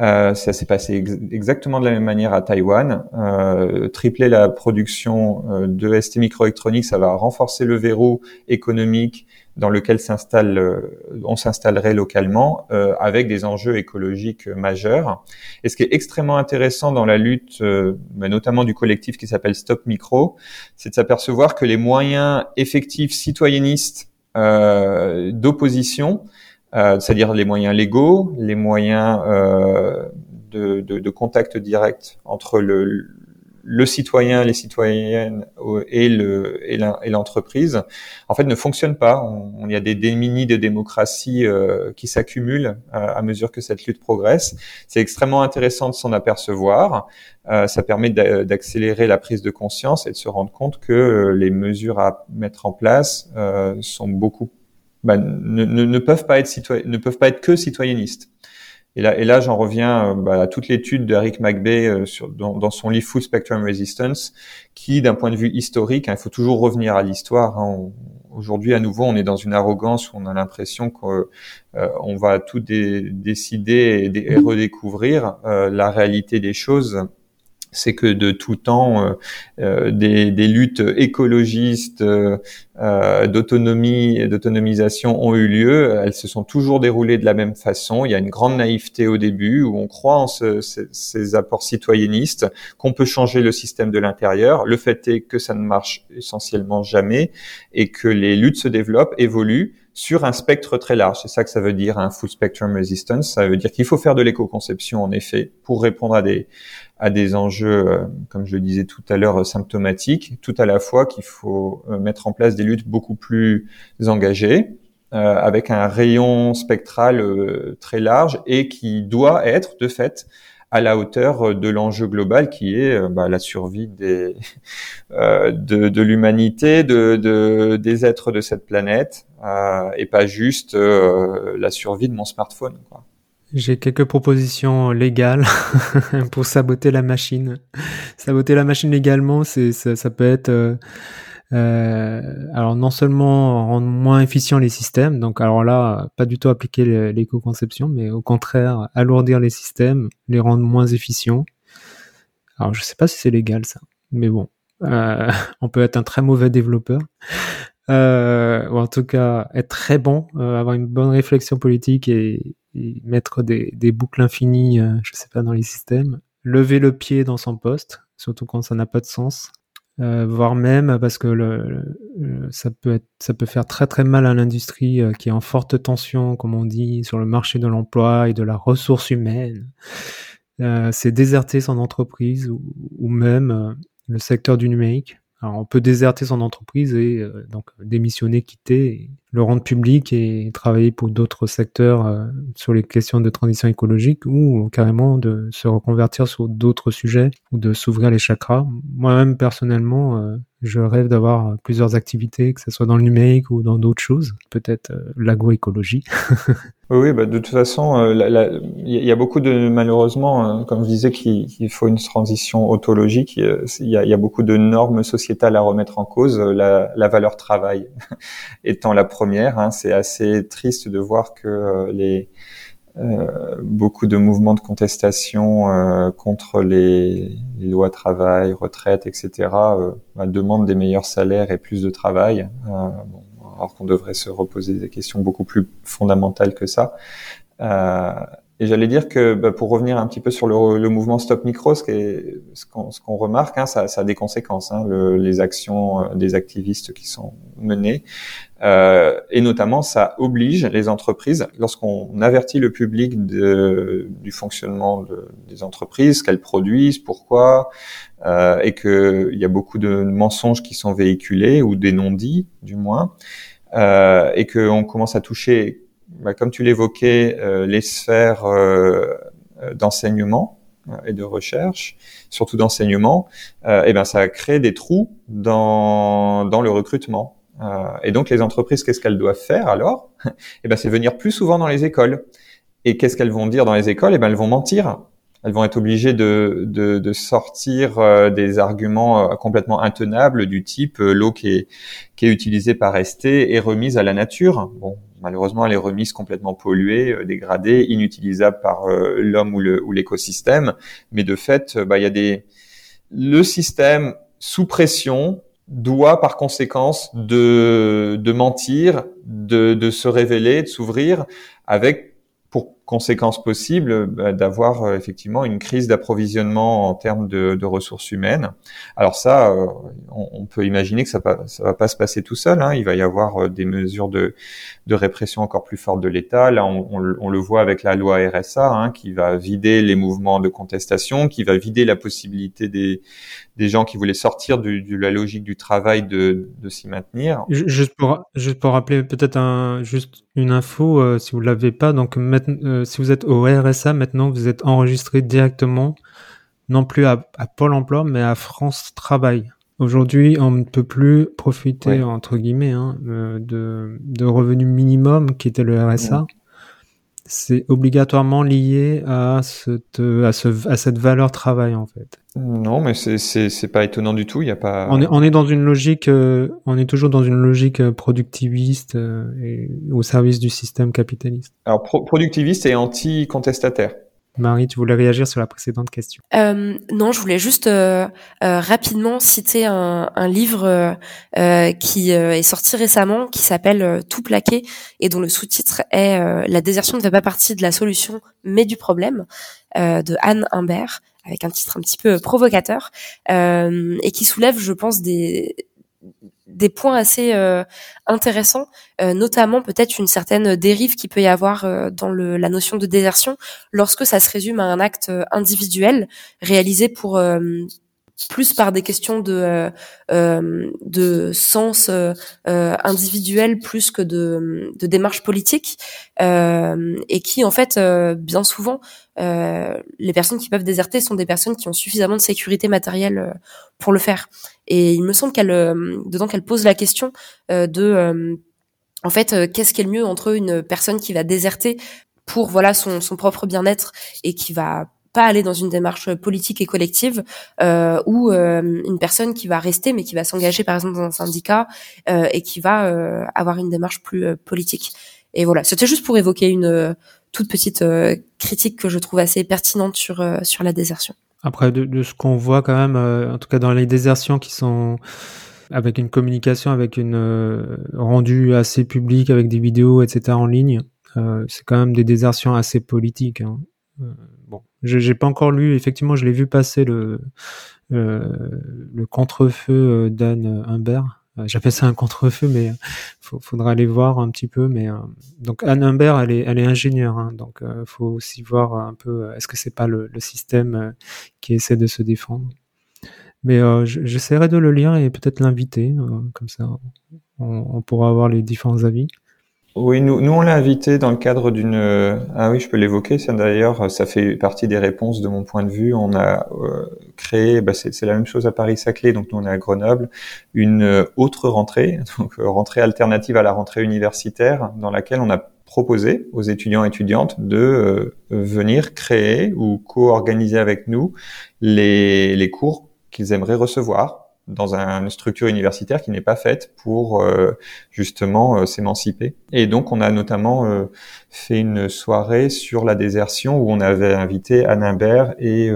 Euh, ça s'est passé exactement de la même manière à Taïwan. Euh, tripler la production euh, de ST Microelectronics, ça va renforcer le verrou économique dans lequel s'installe, euh, on s'installerait localement, euh, avec des enjeux écologiques majeurs. Et ce qui est extrêmement intéressant dans la lutte, bah, notamment du collectif qui s'appelle Stop Micro, c'est de s'apercevoir que les moyens effectifs citoyennistes d'opposition euh, c'est-à-dire les moyens légaux, les moyens euh, de, de, de contact direct entre le, le citoyen, les citoyennes et le et l'entreprise, en fait, ne fonctionne pas. il y a des démunis de démocratie euh, qui s'accumulent à mesure que cette lutte progresse. C'est extrêmement intéressant de s'en apercevoir. Euh, ça permet d'accélérer la prise de conscience et de se rendre compte que euh, les mesures à mettre en place sont beaucoup bah, ne, ne, peuvent pas être ne peuvent pas être que citoyennistes. Et là, et là j'en reviens euh, bah, à toute l'étude d'Eric McBay euh, sur, dans, dans, son livre Full Spectrum Resistance, qui, d'un point de vue historique, hein, il faut toujours revenir à l'histoire. Hein, Aujourd'hui, à nouveau, on est dans une arrogance où on a l'impression qu'on euh, va tout décider et, et redécouvrir la réalité des choses c'est que de tout temps, euh, euh, des, luttes écologistes euh, euh d'autonomie et d'autonomisation ont eu lieu. Elles se sont toujours déroulées de la même façon. Il y a une grande naïveté au début où on croit en ce, ces, apports citoyennistes, qu'on peut changer le système de l'intérieur. Le fait est que ça ne marche essentiellement jamais et que les luttes se développent, évoluent sur un spectre très large. C'est ça que ça veut dire un full spectrum resistance. Ça veut dire qu'il faut faire de l'éco-conception en effet pour répondre à des à des enjeux, euh, comme je le disais tout à l'heure, symptomatiques, tout à la fois qu'il faut euh, mettre en place des luttes beaucoup plus engagées, euh, avec un rayon spectral très large et qui doit être de fait à la hauteur de l'enjeu global qui est bah, la survie des, de, de l'humanité, de, de, des êtres de cette planète, et pas juste la survie de mon smartphone. J'ai quelques propositions légales pour saboter la machine. saboter la machine légalement, ça, peut être euh, euh, alors non seulement rendre moins efficients les systèmes, donc alors là pas du tout appliquer l'éco-conception, mais au contraire alourdir les systèmes, les rendre moins efficients. Alors je sais pas si c'est légal ça, mais bon, euh, on peut être un très mauvais développeur. Euh, ou en tout cas être très bon, euh, avoir une bonne réflexion politique et, mettre des, des, boucles infinies, euh, je sais pas, dans les systèmes, lever le pied dans son poste, surtout quand ça n'a pas de sens, euh, voire même parce que le, ça peut être, ça peut faire très très mal à l'industrie qui est en forte tension, comme on dit, sur le marché de l'emploi et de la ressource humaine. c'est déserter son entreprise ou, ou même le secteur du numérique alors, on peut déserter son entreprise et euh, donc démissionner, quitter, le rendre public et travailler pour d'autres secteurs euh, sur les questions de transition écologique ou carrément de se reconvertir sur d'autres sujets ou de s'ouvrir les chakras. Moi-même personnellement, euh, je rêve d'avoir plusieurs activités, que ce soit dans le numérique ou dans d'autres choses, peut-être l'agroécologie. Oui, bah de toute façon, euh, il y a beaucoup de malheureusement, euh, comme je disais, qu'il faut une transition autologique. Il y, a, beaucoup de normes sociétales à remettre en cause. La, la valeur travail étant la première, hein, c'est assez triste de voir que euh, les euh, beaucoup de mouvements de contestation euh, contre les, lois travail, retraite, etc. Bah, demandent des meilleurs salaires et plus de travail. Bon, alors qu'on devrait se reposer des questions beaucoup plus fondamentales que ça. Et j'allais dire que bah, pour revenir un petit peu sur le, le mouvement Stop Micro, ce qu'on remarque, hein, ça, ça, a des conséquences, hein, le, les actions euh, des activistes qui sont menées, euh, et notamment ça oblige les entreprises, lorsqu'on avertit le public de, du fonctionnement de, des entreprises, qu'elles produisent, pourquoi, euh, et qu'il y a beaucoup de mensonges qui sont véhiculés ou des non-dits, du moins euh, et qu'on commence à toucher, bah, comme tu l'évoquais, euh, les sphères euh, d'enseignement et de recherche, surtout d'enseignement, euh, et ben ça crée des trous dans dans le recrutement. Euh, et donc les entreprises, qu'est-ce qu'elles doivent faire alors? Et ben c'est venir plus souvent dans les écoles. Et qu'est-ce qu'elles vont dire dans les écoles? Et ben elles vont mentir elles vont être obligées de, de, de sortir euh, des arguments euh, complètement intenables du type euh, l'eau qui est, qui est utilisée par ST est remise à la nature. Bon, malheureusement, elle est remise complètement polluée, dégradée, inutilisable par l'homme ou l'écosystème. Mais de fait, bah, il y a des le système sous pression doit par conséquence de, de mentir, de, de se révéler, de s'ouvrir avec pour conséquence possible bah, d'avoir euh, effectivement une crise d'approvisionnement en termes de, de, ressources humaines. Alors ça, euh, on, peut imaginer que ça, ne va pas se passer tout seul. Hein. Il va y avoir euh, des mesures de, de répression encore plus fortes de l'État. Là, on, on, le voit avec la loi RSA, hein, qui va vider les mouvements de contestation, qui va vider la possibilité des, des gens qui voulaient sortir de, de la logique du travail de, de s'y maintenir. Juste pour, juste pour rappeler peut-être un, juste une info, euh, si vous l'avez pas, donc euh, si vous êtes au RSA, maintenant vous êtes enregistré directement, non plus à, à Pôle Emploi, mais à France Travail. Aujourd'hui, on ne peut plus profiter entre guillemets hein, euh, de, de revenus minimum qui était le RSA. C'est obligatoirement lié à cette à, ce, à cette valeur travail en fait. Non, mais c'est pas étonnant du tout. Il y a pas. On est on est dans une logique, euh, on est toujours dans une logique euh, productiviste et au service du système capitaliste. Alors productiviste et anti contestataire. Marie, tu voulais réagir sur la précédente question. Euh, Non, je voulais juste euh, euh, rapidement citer un, livre qui est sorti récemment, qui s'appelle Tout plaqué et dont le sous-titre est La désertion ne fait pas partie de la solution, mais du problème, de Anne Humbert, avec un titre un petit peu provocateur et qui soulève, je pense, des des points assez euh, intéressants, euh, notamment peut-être une certaine dérive qui peut y avoir euh, dans le, la notion de désertion lorsque ça se résume à un acte individuel réalisé pour plus par des questions de de sens individuel plus que de, de démarche politique et qui en fait bien souvent les personnes qui peuvent déserter sont des personnes qui ont suffisamment de sécurité matérielle pour le faire. Et il me semble qu'elle, euh, dedans, qu'elle pose la question euh, de, euh, en fait, qu'est-ce qui est le mieux entre une personne qui va déserter pour voilà son, son propre bien-être et qui va pas aller dans une démarche politique et collective euh, ou une personne qui va rester mais qui va s'engager par exemple dans un syndicat euh, et qui va avoir une démarche plus politique. Et voilà, c'était juste pour évoquer une toute petite critique que je trouve assez pertinente sur sur la désertion. Après, de, de ce qu'on voit quand même, euh, en tout cas dans les désertions qui sont avec une communication, avec une euh, rendue assez publique, avec des vidéos, etc. en ligne, euh, c'est quand même des désertions assez politiques. Hein. Euh, bon, j'ai pas encore lu. Effectivement, je l'ai vu passer le le contre-feu d'Anne Humbert euh, j'appelle ça un contre-feu, mais il faudra aller voir un petit peu. Mais euh, donc Anne Humbert, elle est, elle est ingénieure, hein, donc il euh, faut aussi voir un peu. Est-ce que c'est pas le, le, système qui essaie de se défendre Mais j'essaierai de le lire et peut-être l'inviter, comme ça, on, on, pourra avoir les différents avis. Oui, nous, nous on l'a invité dans le cadre d'une. Euh, ah oui, je peux l'évoquer. Ça d'ailleurs, ça fait partie des réponses de mon point de vue. On a euh, créé, bah, c'est la même chose à Paris-Saclay, donc nous on est à Grenoble, une euh, autre rentrée, donc rentrée alternative à la rentrée universitaire, dans laquelle on a proposé aux étudiants et étudiantes de venir créer ou co-organiser avec nous les cours qu'ils aimeraient recevoir dans une structure universitaire qui n'est pas faite pour euh, justement euh, s'émanciper. Et donc on a notamment euh, fait une soirée sur la désertion où on avait invité Anne Imbert et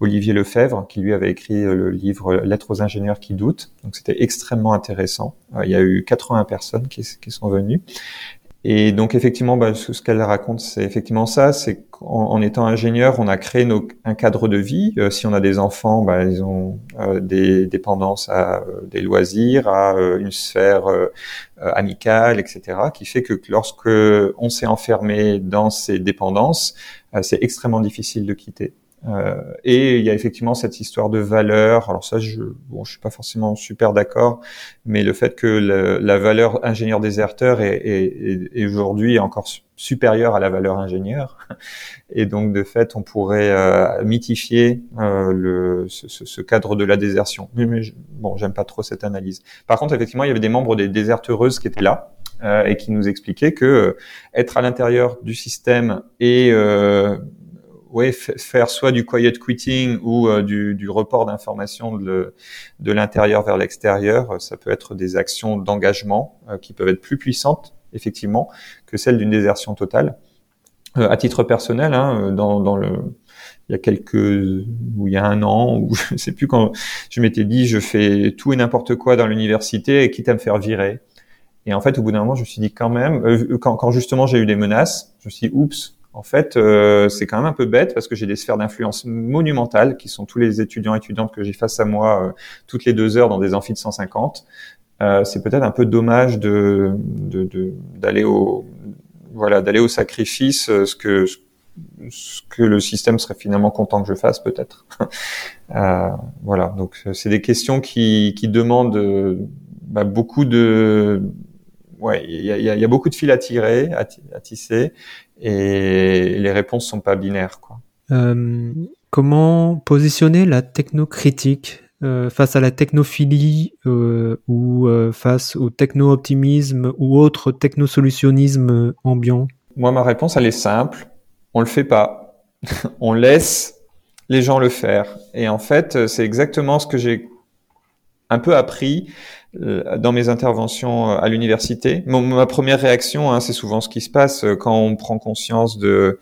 Olivier Lefebvre qui lui avait écrit le livre Lettres aux ingénieurs qui doutent. Donc c'était extrêmement intéressant. il y a eu 80 personnes qui sont venues et donc effectivement, bah, ce, qu'elle raconte, c'est effectivement ça. C'est qu'en étant ingénieur, on a créé un cadre de vie. Euh, si on a des enfants, bah, ils ont euh, des dépendances à euh, des loisirs, à une sphère amicale, etc., qui fait que lorsque on s'est enfermé dans ces dépendances, c'est extrêmement difficile de quitter. Euh, et il y a effectivement cette histoire de valeur. Alors ça, je bon, je suis pas forcément super d'accord, mais le fait que la valeur ingénieur déserteur est, est, est aujourd'hui encore supérieure à la valeur ingénieur, et donc de fait, on pourrait euh, mythifier euh, le, ce, ce, cadre de la désertion. Mais, bon, j'aime pas trop cette analyse. Par contre, effectivement, il y avait des membres des déserteuses qui étaient là. Et qui nous expliquaient que être à l'intérieur du système et ouais, faire soit du quiet quitting ou euh, du, du, report d'informations de, l'intérieur vers l'extérieur. Ça peut être des actions d'engagement euh, qui peuvent être plus puissantes, effectivement, que celles d'une désertion totale. Euh, à titre personnel, hein, dans, dans le, il y a quelques, ou il y a un an, ou je sais plus quand, je m'étais dit, je fais tout et n'importe quoi dans l'université, quitte à me faire virer. Et en fait, au bout d'un moment, je me suis dit quand même, quand, quand justement j'ai eu des menaces, je me suis dit, oups, En fait, euh, c'est quand même un peu bête parce que j'ai des sphères d'influence monumentales qui sont tous les étudiants et étudiantes que j'ai face à moi euh, toutes les deux heures dans des amphis de 150. Euh, c'est peut-être un peu dommage de d'aller de, au voilà d'aller au sacrifice ce que ce que le système serait finalement content que je fasse peut-être. euh, voilà, donc c'est des questions qui, qui demandent bah, beaucoup de ouais, il y a, y a, beaucoup de fils à tirer, à, tisser, et les réponses sont pas binaires. Quoi. Euh, comment positionner la technocritique euh, face à la technophilie euh, ou face au techno-optimisme ou autre technosolutionnisme ambiant? Moi, ma réponse, elle est simple. On le fait pas. on laisse les gens le faire. Et en fait, c'est exactement ce que j'ai un peu appris dans mes interventions euh, à l'université. Ma première réaction, hein, c'est souvent ce qui se passe euh, quand on prend conscience de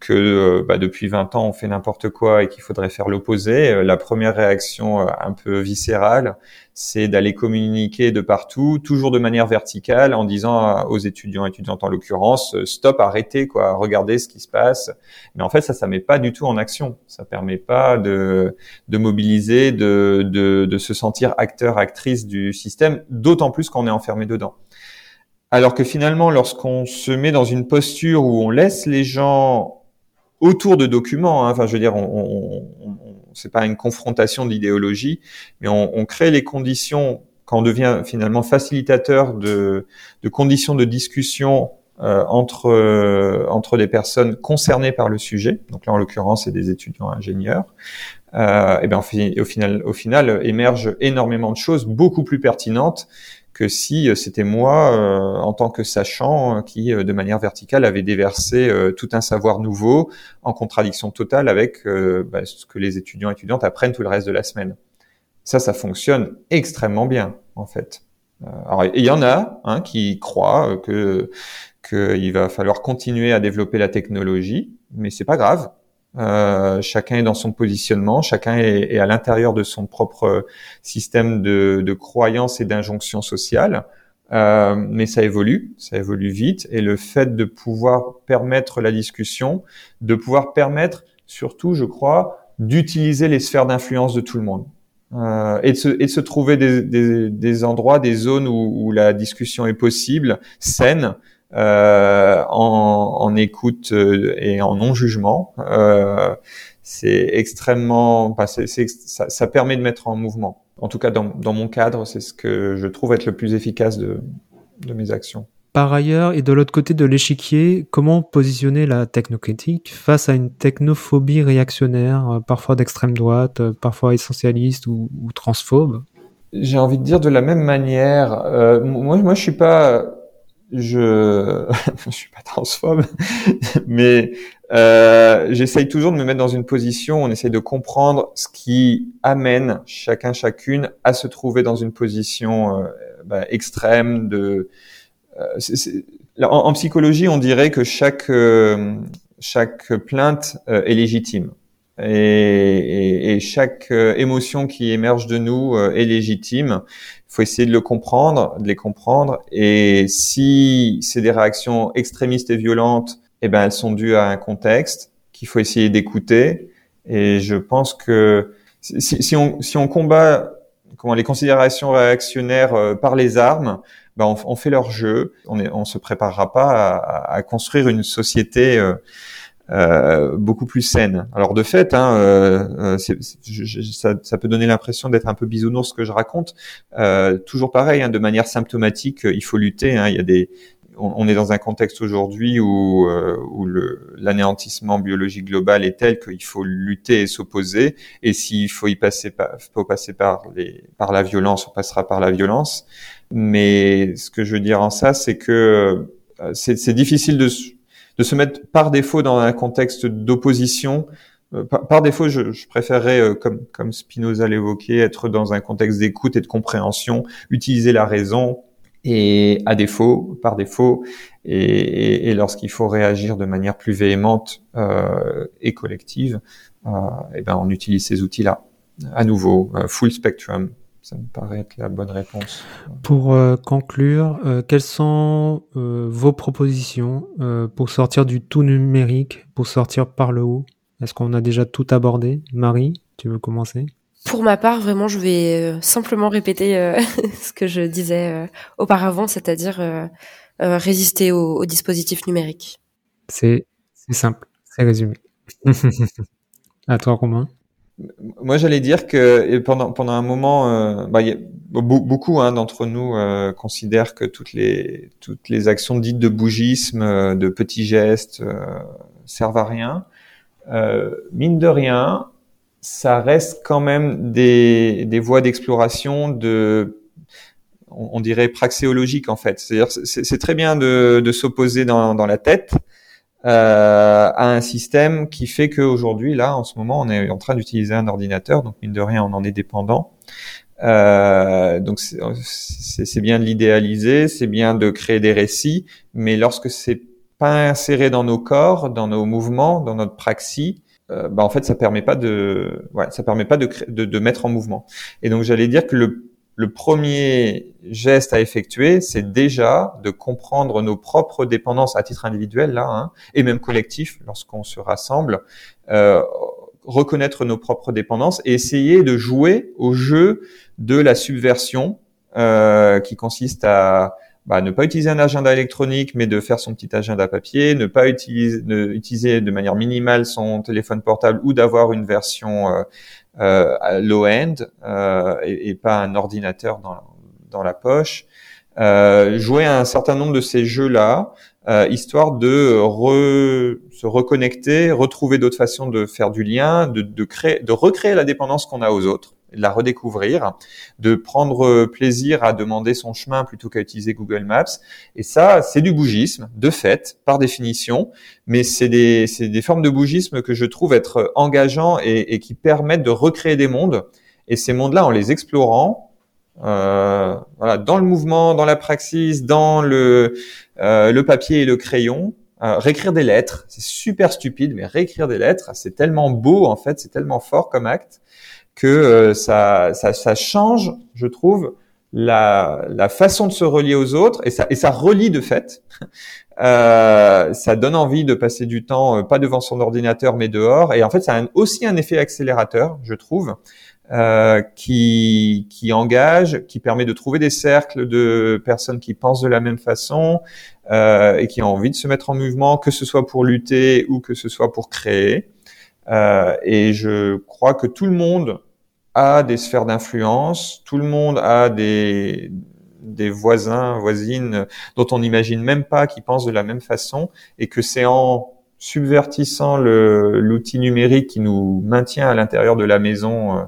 que bah, depuis 20 ans on fait n'importe quoi et qu'il faudrait faire l'opposé. La première réaction un peu viscérale, c'est d'aller communiquer de partout, toujours de manière verticale, en disant aux étudiants, étudiantes en l'occurrence, euh, stop, arrêtez, quoi, regardez ce qui se passe. Mais en fait, ça, ça met pas du tout en action. Ça permet pas de, de mobiliser, de, de, de se sentir acteur, actrice du système, d'autant plus qu'on est enfermé dedans. Alors que finalement, lorsqu'on se met dans une posture où on laisse les gens autour de documents, hein, enfin, je veux dire, on, on, c'est pas une confrontation d'idéologie, mais on, on, crée les conditions quand on devient finalement facilitateur de, conditions de discussion euh, entre euh, des personnes concernées par le sujet. Donc là, en l'occurrence, c'est des étudiants ingénieurs. Euh, et ben au au final, émergent énormément de choses beaucoup plus pertinentes que si euh, c'était moi, euh, en tant que sachant, euh, qui, de manière verticale, avait déversé tout un savoir nouveau, en contradiction totale avec bah, ce que les étudiants et étudiantes apprennent tout le reste de la semaine. Ça, ça fonctionne extrêmement bien, en fait. il y en a hein, qui croient que qu'il va falloir continuer à développer la technologie, mais c'est pas grave. Euh, chacun est dans son positionnement, chacun est, est à l'intérieur de son propre système de, de croyances et d'injonctions sociales. Euh, mais ça évolue, ça évolue vite, et le fait de pouvoir permettre la discussion, de pouvoir permettre surtout, je crois, d'utiliser les sphères d'influence de tout le monde. Euh, et, de se, et de se trouver des, des, des endroits, des zones où, où, la discussion est possible, saine, euh, en, en, écoute euh, et en non-jugement. Euh, c'est extrêmement, c'est, ça, ça, permet de mettre en mouvement. En tout cas, dans, dans mon cadre, c'est ce que je trouve être le plus efficace de, de mes actions. Par ailleurs, et de l'autre côté de l'échiquier, comment positionner la technocritique face à une technophobie réactionnaire, euh, parfois d'extrême droite, parfois essentialiste ou, ou transphobe? J'ai envie de dire de la même manière. Euh, moi, moi, je suis pas je je suis pas transphobe, mais euh, j'essaye toujours de me mettre dans une position. On essaye de comprendre ce qui amène chacun chacune à se trouver dans une position bah, extrême. De euh, En, en, psychologie, on dirait que chaque euh, chaque plainte euh, est légitime. Et, chaque émotion qui émerge de nous est légitime faut essayer de le comprendre, de les comprendre. Et si c'est des réactions extrémistes et violentes, eh ben elles sont dues à un contexte qu'il faut essayer d'écouter. Et je pense que si, on combat les considérations réactionnaires euh, par les armes, ben on, fait leur jeu. On on se préparera pas à, construire une société euh, euh, beaucoup plus saine. Alors de fait, hein, euh, euh ça, ça, peut donner l'impression d'être un peu bisounours ce que je raconte. Euh, toujours pareil, hein, de manière symptomatique, il faut lutter. Hein, il y a des, on, est dans un contexte aujourd'hui où, euh, où l'anéantissement biologique global est tel qu'il faut lutter et s'opposer. Et s'il faut y passer, faut passer par les, par la violence, on passera par la violence. Mais ce que je veux dire en ça, c'est que c'est difficile de de se mettre par défaut dans un contexte d'opposition. Euh, par, défaut, je, je préférerais, euh, comme, comme Spinoza l'évoquait, être dans un contexte d'écoute et de compréhension, utiliser la raison, et à défaut, par défaut, et, et, lorsqu'il faut réagir de manière plus véhémente euh, et collective, euh, et ben on utilise ces outils-là. À nouveau, full spectrum, Ça me paraît être la bonne réponse. Pour conclure, quelles sont vos propositions pour sortir du tout numérique, pour sortir par le haut? Est-ce qu'on a déjà tout abordé? Marie, tu veux commencer? Pour ma part, vraiment, je vais simplement répéter ce que je disais auparavant, c'est-à-dire résister aux dispositifs numériques. C'est simple, c'est résumé. à toi, Romain. Moi, j'allais dire que pendant pendant un moment, euh, bah, y a, beaucoup hein, d'entre nous euh, considèrent que toutes les toutes les actions dites de bougisme, euh, de petits gestes, servent à rien. mine de rien, ça reste quand même des des voies d'exploration de on, dirait praxéologique en fait. C'est-à-dire c'est très bien de, de s'opposer dans, dans la tête, euh, à un système qui fait qu'aujourd'hui, là, en ce moment, on est en train d'utiliser un ordinateur, donc mine de rien, on en est dépendant. Euh, donc c'est bien de l'idéaliser, c'est bien de créer des récits, mais lorsque c'est pas inséré dans nos corps, dans nos mouvements, dans notre praxis, euh, bah en fait ça permet pas de, ouais, ça permet pas de, de, de mettre en mouvement. Et donc j'allais dire que le le premier geste à effectuer, c'est déjà de comprendre nos propres dépendances à titre individuel, là, hein, et même collectif, lorsqu'on se rassemble, euh, reconnaître nos propres dépendances et essayer de jouer au jeu de la subversion, euh, qui consiste à bah, ne pas utiliser un agenda électronique, mais de faire son petit agenda papier, ne pas utiliser, de, utiliser de manière minimale son téléphone portable ou d'avoir une version euh, low-end euh, et, et, pas un ordinateur dans, dans la poche. Euh, jouer à un certain nombre de ces jeux-là, euh, histoire de se reconnecter, retrouver d'autres façons de faire du lien, de, de, créer, de recréer la dépendance qu'on a aux autres la redécouvrir, de prendre plaisir à demander son chemin plutôt qu'à utiliser Google Maps. Et ça, c'est du bougisme, de fait, par définition, mais c'est des, des formes de bougisme que je trouve être engageants et, et qui permettent de recréer des mondes. Et ces mondes-là, en les explorant, euh, voilà, dans le mouvement, dans la praxis, dans le, euh, le papier et le crayon, euh, réécrire des lettres, c'est super stupide, mais réécrire des lettres, c'est tellement beau en fait, c'est tellement fort comme acte que euh, ça, ça, ça, change, je trouve, la, la, façon de se relier aux autres et ça, et ça relie de fait. Euh, ça donne envie de passer du temps euh, pas devant son ordinateur mais dehors et en fait ça a aussi un effet accélérateur, je trouve, euh, qui, qui engage, qui permet de trouver des cercles de personnes qui pensent de la même façon euh, et qui ont envie de se mettre en mouvement, que ce soit pour lutter ou que ce soit pour créer. Euh, et je crois que tout le monde a des sphères d'influence, tout le monde a des, des voisins, voisines dont on n'imagine même pas qui pensent de la même façon, et que c'est en subvertissant l'outil numérique qui nous maintient à l'intérieur de la maison euh,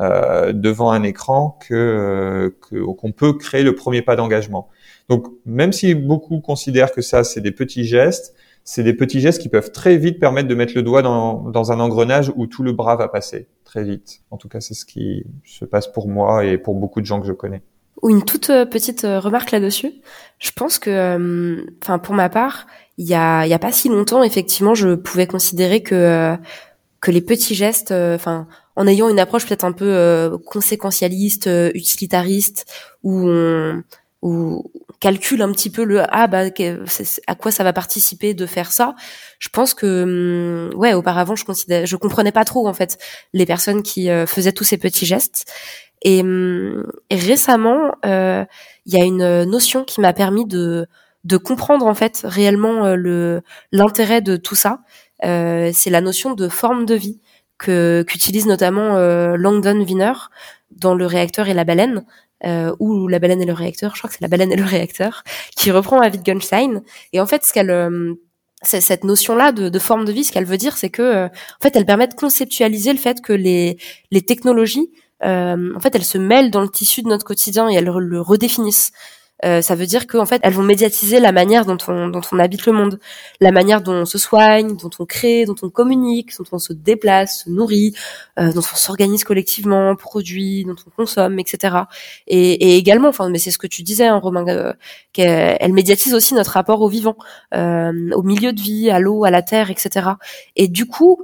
euh devant un écran que qu'on peut créer le premier pas d'engagement. Donc même si beaucoup considèrent que ça c'est des petits gestes, c'est des petits gestes qui peuvent très vite permettre de mettre le doigt dans, dans un engrenage où tout le bras va passer très vite. En tout cas, c'est ce qui se passe pour moi et pour beaucoup de gens que je connais. Une toute euh, petite euh, remarque là-dessus. Je pense que, euh, enfin, pour ma part, il y a, y a pas si longtemps, effectivement, je pouvais considérer que que les petits gestes, enfin, en ayant une approche peut-être un peu conséquentialiste, utilitariste, où on, où calcule un petit peu le ah bah à quoi ça va participer de faire ça. Je pense que hum, ouais auparavant je considère je comprenais pas trop en fait les personnes qui euh, faisaient tous ces petits gestes. Et, hum, récemment euh, il y a une notion qui m'a permis de de comprendre en fait réellement euh, le l'intérêt de tout ça. C'est la notion de forme de vie que qu'utilise notamment Langdon Wiener dans le réacteur et la baleine euh, ou la baleine et le réacteur, je crois que c'est la baleine et le réacteur, qui reprend à Wittgenstein. Et en fait, ce qu'elle euh, cette notion-là de, de, forme de vie, ce qu'elle veut dire, c'est que, euh, en fait, elle permet de conceptualiser le fait que les, les technologies, euh, en fait, elles se mêlent dans le tissu de notre quotidien et elles le redéfinissent. Euh, ça veut dire qu'en fait, elles vont médiatiser la manière dont on, dont on habite le monde, la manière dont on se soigne, dont on crée, dont on communique, dont on se déplace, se nourrit, euh, dont on s'organise collectivement, produit, dont on consomme, etc. Et, et également, enfin, mais c'est ce que tu disais, hein, Romain, euh, qu'elle médiatise aussi notre rapport au vivant, euh, au milieu de vie, à l'eau, à la terre, etc. Et du coup,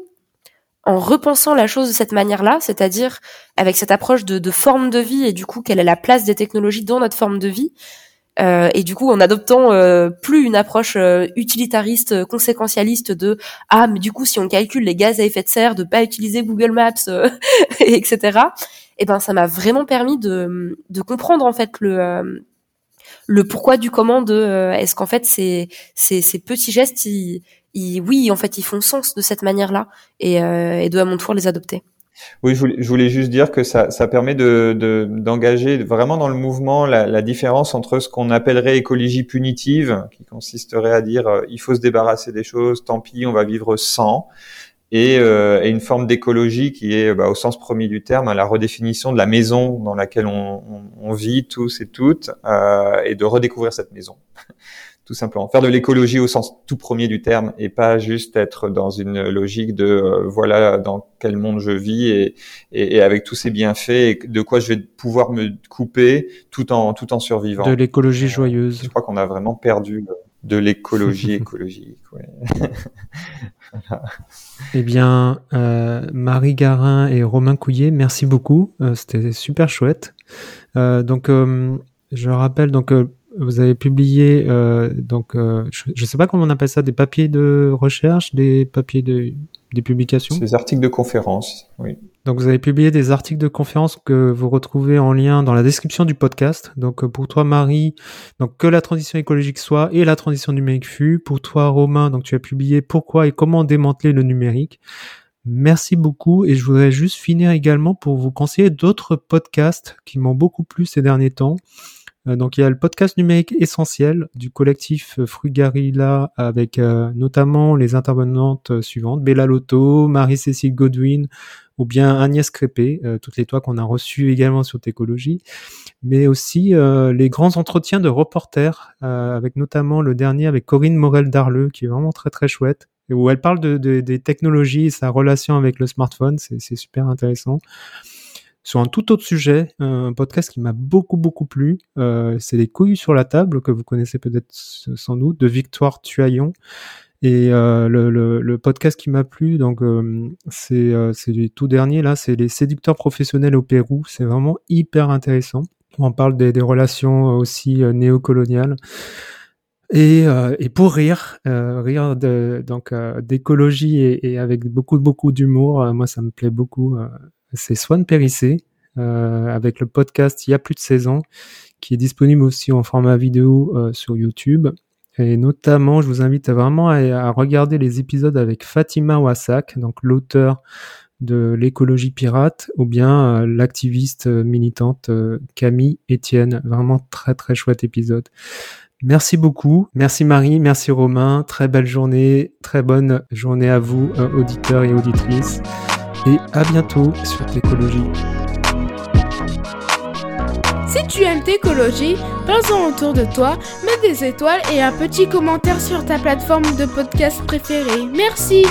en repensant la chose de cette manière-là, c'est-à-dire avec cette approche de, de, forme de vie et du coup quelle est la place des technologies dans notre forme de vie, euh, et du coup, en adoptant euh, plus une approche euh, utilitariste, conséquentialiste de ah mais du coup si on calcule les gaz à effet de serre, de pas utiliser Google Maps, etc. Et eh ben ça m'a vraiment permis de, de comprendre en fait le le pourquoi du comment de est-ce qu'en fait ces, petits gestes oui en fait ils font sens de cette manière-là et, et de à mon tour les adopter. Oui, je voulais, juste dire que ça, ça permet de, d'engager vraiment dans le mouvement la, la différence entre ce qu'on appellerait écologie punitive, qui consisterait à dire euh, il faut se débarrasser des choses, tant pis, on va vivre sans, et, euh, et une forme d'écologie qui est, bah, au sens premier du terme, la redéfinition de la maison dans laquelle on, on, vit tous et toutes, euh, et de redécouvrir cette maison tout simplement. Faire de l'écologie au sens tout premier du terme et pas juste être dans une logique de euh, voilà dans quel monde je vis et, et, avec tous ces bienfaits et de quoi je vais pouvoir me couper tout en tout en survivant. De l'écologie joyeuse. Je crois qu'on a vraiment perdu euh, de l'écologie écologique. Ouais. Eh bien, euh, Marie Garin et Romain Couillet, merci beaucoup. Euh, C'était super chouette. Euh, donc, je rappelle donc vous avez publié euh, donc euh, je ne sais pas comment on appelle ça des papiers de recherche, des papiers de des publications. Des articles de conférence, oui. Donc vous avez publié des articles de conférence que vous retrouvez en lien dans la description du podcast. Donc euh, pour toi Marie, donc que la transition écologique soit et la transition numérique fut. Pour toi Romain, donc tu as publié pourquoi et comment démanteler le numérique. Merci beaucoup et je voudrais juste finir également pour vous conseiller d'autres podcasts qui m'ont beaucoup plu ces derniers temps. Euh, donc il y a le podcast numérique essentiel du collectif Frugarilla avec euh, notamment les intervenantes suivantes Bella Lotto, Marie-Cécile Godwin ou bien Agnès Crépé, euh, toutes les trois qu'on a reçues également sur Técologie, mais aussi les grands entretiens de reporters avec notamment le dernier avec Corinne Morel Darleux qui est vraiment très très chouette où elle parle de, des technologies et sa relation avec le smartphone, c'est super intéressant sur un tout autre sujet, un podcast qui m'a beaucoup beaucoup plu. Euh, c'est les couilles sur la table que vous connaissez peut-être sans doute de Victoire Tuaillon. Et euh, le, podcast qui m'a plu, donc euh, c'est euh, c'est du tout dernier là, c'est les séducteurs professionnels au Pérou. C'est vraiment hyper intéressant. On parle des, relations aussi euh, néocoloniales. Et, euh, et, pour rire, rire donc d'écologie et, avec beaucoup beaucoup d'humour, moi ça me plaît beaucoup c'est Swan Périssé, euh, avec le podcast Il y a plus de 16 ans, qui est disponible aussi en format vidéo euh, sur YouTube. Et notamment, je vous invite vraiment à, regarder les épisodes avec Fatima Wassak, donc l'auteur de l'écologie pirate, ou bien euh, l'activiste militante Camille Etienne. Vraiment très très chouette épisode. Merci beaucoup. Merci Marie, merci Romain. Très belle journée, très bonne journée à vous, auditeurs et auditrices et à bientôt sur l'écologie. Si tu aimes Técologie, parle-en autour de toi, mets des étoiles et un petit commentaire sur ta plateforme de podcast préférée. Merci